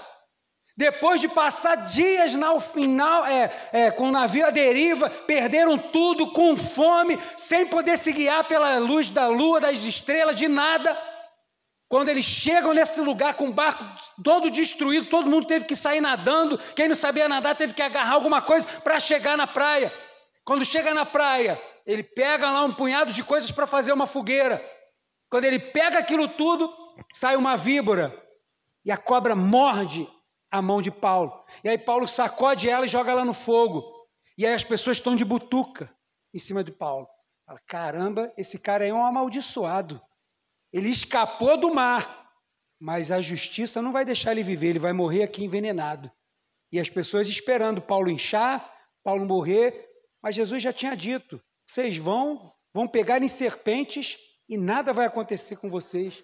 Depois de passar dias no final, é, é, com o navio à deriva, perderam tudo, com fome, sem poder se guiar pela luz da lua, das estrelas, de nada. Quando eles chegam nesse lugar com o barco todo destruído, todo mundo teve que sair nadando. Quem não sabia nadar teve que agarrar alguma coisa para chegar na praia. Quando chega na praia, ele pega lá um punhado de coisas para fazer uma fogueira. Quando ele pega aquilo tudo, sai uma víbora. E a cobra morde a mão de Paulo. E aí Paulo sacode ela e joga ela no fogo. E aí as pessoas estão de butuca em cima de Paulo. Fala, caramba, esse cara é um amaldiçoado. Ele escapou do mar, mas a justiça não vai deixar ele viver, ele vai morrer aqui envenenado. E as pessoas esperando Paulo inchar, Paulo morrer, mas Jesus já tinha dito: vocês vão, vão pegar em serpentes e nada vai acontecer com vocês.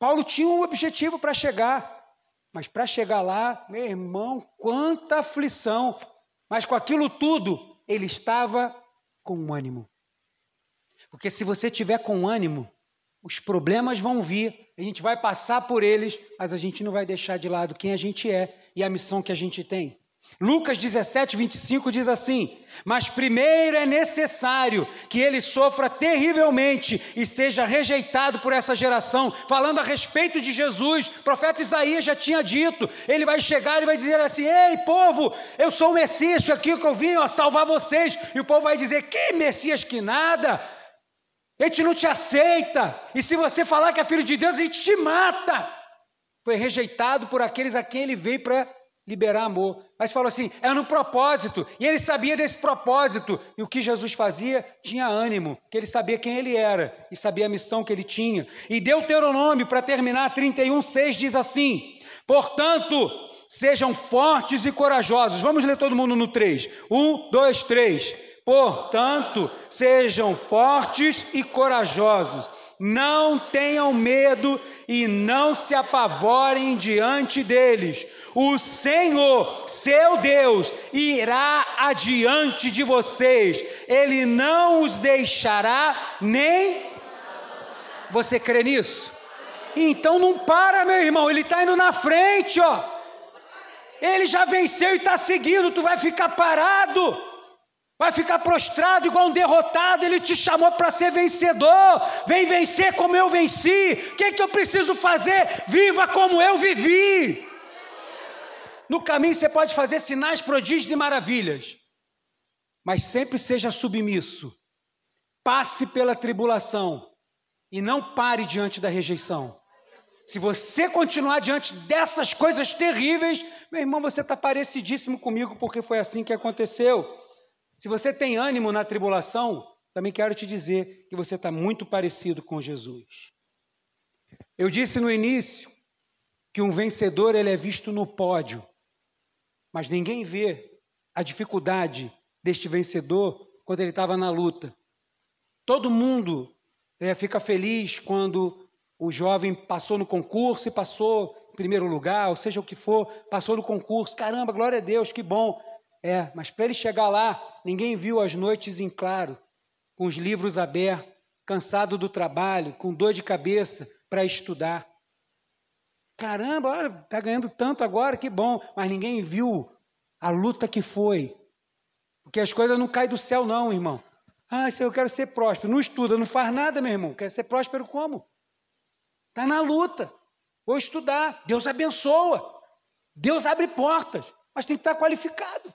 Paulo tinha um objetivo para chegar, mas para chegar lá, meu irmão, quanta aflição! Mas com aquilo tudo, ele estava com ânimo. Porque se você tiver com ânimo, os problemas vão vir, a gente vai passar por eles, mas a gente não vai deixar de lado quem a gente é e a missão que a gente tem. Lucas 17, 25 diz assim: Mas primeiro é necessário que ele sofra terrivelmente e seja rejeitado por essa geração. Falando a respeito de Jesus, o profeta Isaías já tinha dito: ele vai chegar e vai dizer assim: Ei, povo, eu sou o Messias, aqui que eu vim ó, salvar vocês. E o povo vai dizer: Que Messias que nada? A gente não te aceita. E se você falar que é filho de Deus, a gente te mata. Foi rejeitado por aqueles a quem ele veio para liberar amor. Mas falou assim: é no propósito. E ele sabia desse propósito. E o que Jesus fazia tinha ânimo, que ele sabia quem ele era e sabia a missão que ele tinha. E Deuteronômio, para terminar, 31, 6 diz assim: portanto, sejam fortes e corajosos. Vamos ler todo mundo no 3. 1, 2, 3. Portanto, sejam fortes e corajosos, não tenham medo e não se apavorem diante deles. O Senhor, seu Deus, irá adiante de vocês, ele não os deixará nem. Você crê nisso? Então não para, meu irmão, ele está indo na frente, ó. Ele já venceu e está seguindo, tu vai ficar parado vai ficar prostrado igual um derrotado. Ele te chamou para ser vencedor. Vem vencer como eu venci. O que, que eu preciso fazer? Viva como eu vivi. No caminho você pode fazer sinais, prodígios e maravilhas, mas sempre seja submisso. Passe pela tribulação e não pare diante da rejeição. Se você continuar diante dessas coisas terríveis, meu irmão, você está parecidíssimo comigo, porque foi assim que aconteceu. Se você tem ânimo na tribulação, também quero te dizer que você está muito parecido com Jesus. Eu disse no início que um vencedor ele é visto no pódio, mas ninguém vê a dificuldade deste vencedor quando ele estava na luta. Todo mundo é, fica feliz quando o jovem passou no concurso e passou em primeiro lugar, ou seja o que for, passou no concurso. Caramba, glória a Deus, que bom. É, mas para ele chegar lá, ninguém viu as noites em claro, com os livros abertos, cansado do trabalho, com dor de cabeça para estudar. Caramba, está ganhando tanto agora, que bom, mas ninguém viu a luta que foi. Porque as coisas não caem do céu, não, irmão. Ah, eu quero ser próspero. Não estuda, não faz nada, meu irmão. Quer ser próspero como? Está na luta. Vou estudar. Deus abençoa. Deus abre portas. Mas tem que estar qualificado.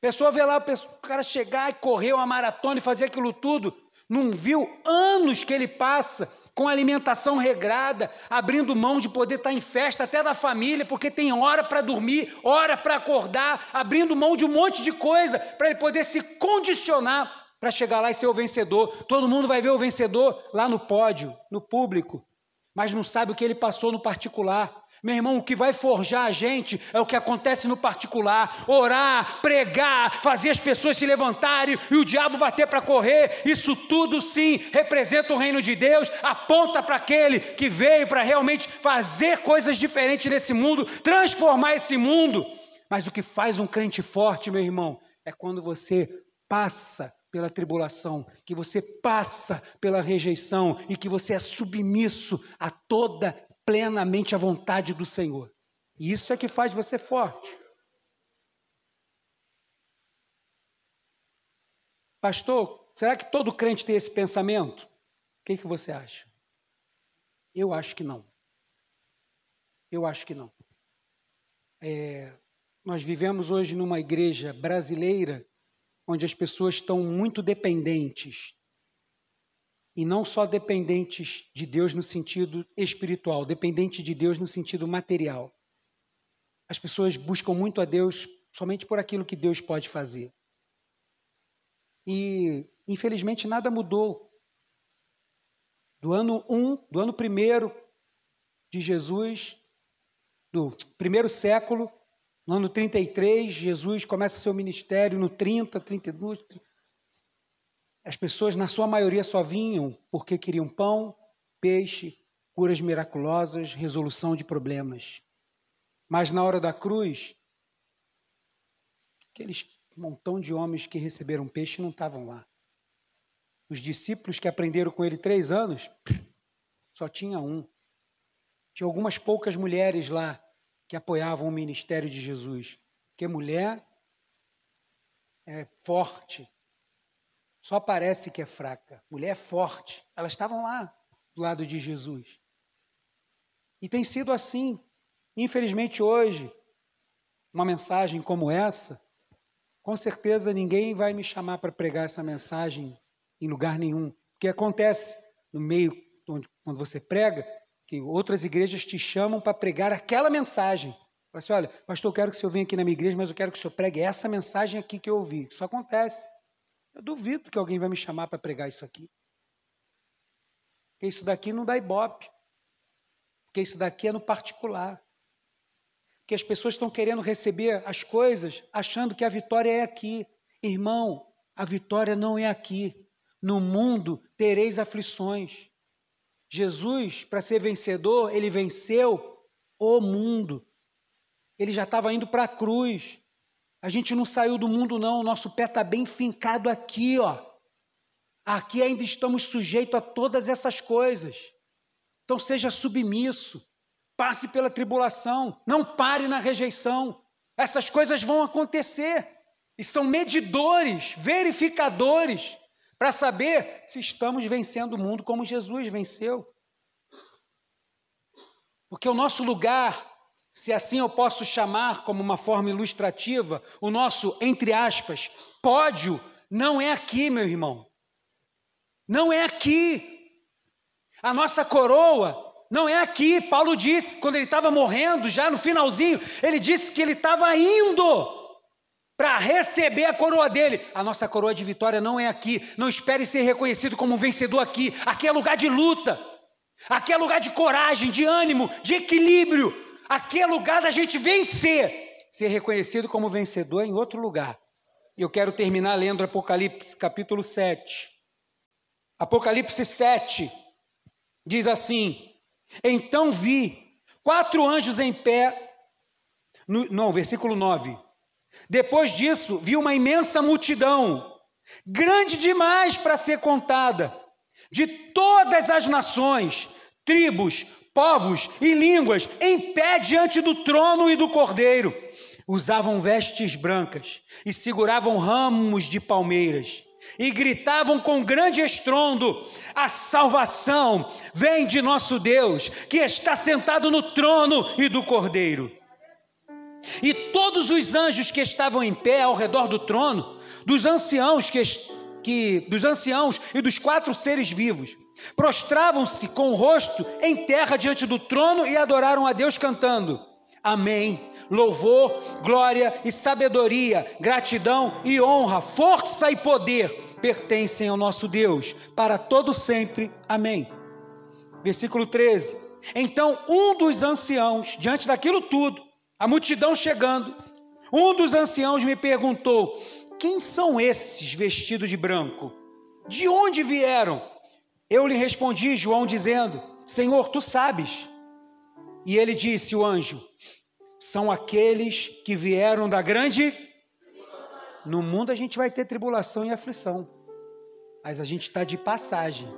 Pessoa vê lá o cara chegar e correr uma maratona e fazer aquilo tudo. Não viu anos que ele passa com alimentação regrada, abrindo mão de poder estar em festa até da família, porque tem hora para dormir, hora para acordar, abrindo mão de um monte de coisa para ele poder se condicionar para chegar lá e ser o vencedor. Todo mundo vai ver o vencedor lá no pódio, no público, mas não sabe o que ele passou no particular. Meu irmão, o que vai forjar a gente é o que acontece no particular. Orar, pregar, fazer as pessoas se levantarem e o diabo bater para correr. Isso tudo sim representa o reino de Deus, aponta para aquele que veio para realmente fazer coisas diferentes nesse mundo, transformar esse mundo. Mas o que faz um crente forte, meu irmão, é quando você passa pela tribulação, que você passa pela rejeição e que você é submisso a toda plenamente a vontade do Senhor. E isso é que faz você forte. Pastor, será que todo crente tem esse pensamento? O que, que você acha? Eu acho que não. Eu acho que não. É, nós vivemos hoje numa igreja brasileira onde as pessoas estão muito dependentes e não só dependentes de Deus no sentido espiritual, dependente de Deus no sentido material. As pessoas buscam muito a Deus somente por aquilo que Deus pode fazer. E, infelizmente, nada mudou. Do ano 1, um, do ano primeiro de Jesus, do primeiro século, no ano 33, Jesus começa seu ministério, no 30, 32, as pessoas, na sua maioria, só vinham porque queriam pão, peixe, curas miraculosas, resolução de problemas. Mas na hora da cruz, aqueles montão de homens que receberam peixe não estavam lá. Os discípulos que aprenderam com ele três anos, só tinha um. Tinha algumas poucas mulheres lá que apoiavam o ministério de Jesus. Porque mulher é forte, só parece que é fraca. Mulher forte. Elas estavam lá do lado de Jesus. E tem sido assim. Infelizmente, hoje, uma mensagem como essa, com certeza ninguém vai me chamar para pregar essa mensagem em lugar nenhum. Porque acontece no meio, onde, quando você prega, que outras igrejas te chamam para pregar aquela mensagem. Fala assim: olha, pastor, eu quero que o senhor venha aqui na minha igreja, mas eu quero que o senhor pregue essa mensagem aqui que eu ouvi. Isso acontece. Eu duvido que alguém vai me chamar para pregar isso aqui. Porque isso daqui não dá ibope. Porque isso daqui é no particular. Porque as pessoas estão querendo receber as coisas achando que a vitória é aqui. Irmão, a vitória não é aqui. No mundo tereis aflições. Jesus, para ser vencedor, ele venceu o mundo. Ele já estava indo para a cruz. A gente não saiu do mundo, não. O nosso pé está bem fincado aqui, ó. Aqui ainda estamos sujeitos a todas essas coisas. Então seja submisso. Passe pela tribulação. Não pare na rejeição. Essas coisas vão acontecer. E são medidores, verificadores, para saber se estamos vencendo o mundo como Jesus venceu. Porque o nosso lugar se assim eu posso chamar como uma forma ilustrativa, o nosso, entre aspas, pódio não é aqui, meu irmão. Não é aqui. A nossa coroa não é aqui. Paulo disse, quando ele estava morrendo, já no finalzinho, ele disse que ele estava indo para receber a coroa dele. A nossa coroa de vitória não é aqui. Não espere ser reconhecido como vencedor aqui. Aqui é lugar de luta. Aqui é lugar de coragem, de ânimo, de equilíbrio. Aqui é lugar da gente vencer, ser reconhecido como vencedor em outro lugar. Eu quero terminar lendo Apocalipse capítulo 7. Apocalipse 7 diz assim: Então vi quatro anjos em pé, no, não, versículo 9. Depois disso, vi uma imensa multidão, grande demais para ser contada, de todas as nações, tribos, povos e línguas, em pé diante do trono e do cordeiro. Usavam vestes brancas e seguravam ramos de palmeiras e gritavam com grande estrondo: A salvação vem de nosso Deus, que está sentado no trono e do cordeiro. E todos os anjos que estavam em pé ao redor do trono, dos anciãos que, que dos anciãos e dos quatro seres vivos, prostravam-se com o rosto em terra diante do trono e adoraram a Deus cantando: Amém. Louvor, glória e sabedoria, gratidão e honra, força e poder pertencem ao nosso Deus para todo sempre. Amém. Versículo 13. Então um dos anciãos, diante daquilo tudo, a multidão chegando, um dos anciãos me perguntou: Quem são esses vestidos de branco? De onde vieram? Eu lhe respondi, João, dizendo: Senhor, tu sabes. E ele disse, o anjo: São aqueles que vieram da grande. No mundo a gente vai ter tribulação e aflição, mas a gente está de passagem.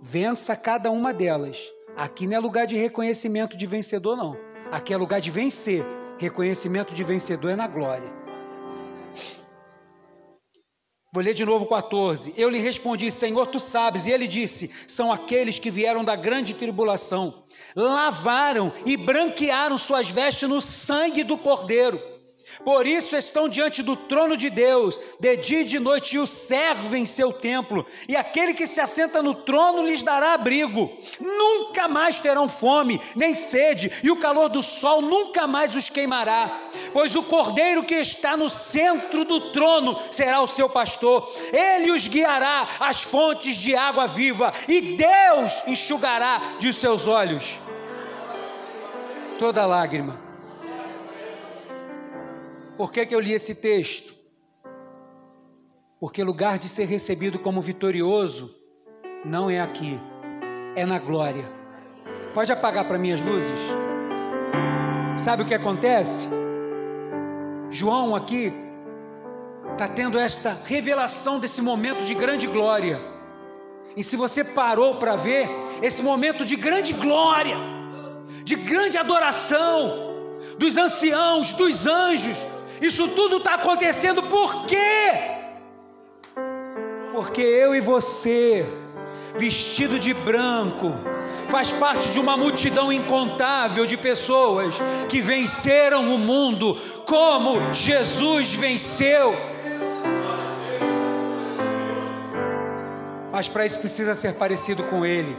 Vença cada uma delas. Aqui não é lugar de reconhecimento de vencedor, não. Aqui é lugar de vencer. Reconhecimento de vencedor é na glória. Vou ler de novo 14. Eu lhe respondi, Senhor, tu sabes. E ele disse: São aqueles que vieram da grande tribulação, lavaram e branquearam suas vestes no sangue do Cordeiro. Por isso estão diante do trono de Deus, de dia e de noite, e o servo em seu templo, e aquele que se assenta no trono lhes dará abrigo. Nunca mais terão fome, nem sede, e o calor do sol nunca mais os queimará, pois o cordeiro que está no centro do trono será o seu pastor, ele os guiará às fontes de água viva, e Deus enxugará de seus olhos toda lágrima por que, que eu li esse texto? Porque lugar de ser recebido como vitorioso não é aqui, é na glória. Pode apagar para mim as luzes? Sabe o que acontece? João aqui está tendo esta revelação desse momento de grande glória. E se você parou para ver esse momento de grande glória, de grande adoração, dos anciãos, dos anjos, isso tudo está acontecendo por quê? Porque eu e você, vestido de branco, faz parte de uma multidão incontável de pessoas que venceram o mundo como Jesus venceu. Mas para isso precisa ser parecido com Ele.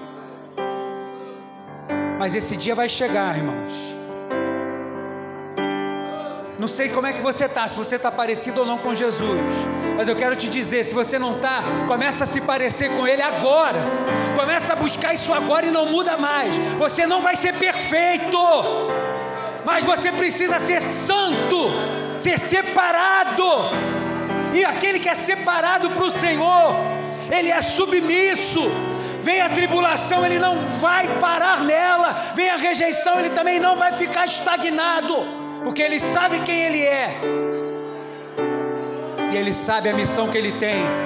Mas esse dia vai chegar, irmãos não sei como é que você está, se você está parecido ou não com Jesus, mas eu quero te dizer: se você não está, começa a se parecer com Ele agora, começa a buscar isso agora e não muda mais. Você não vai ser perfeito, mas você precisa ser santo, ser separado, e aquele que é separado para o Senhor, ele é submisso. Vem a tribulação, ele não vai parar nela. Vem a rejeição, ele também não vai ficar estagnado porque ele sabe quem ele é. E ele sabe a missão que ele tem.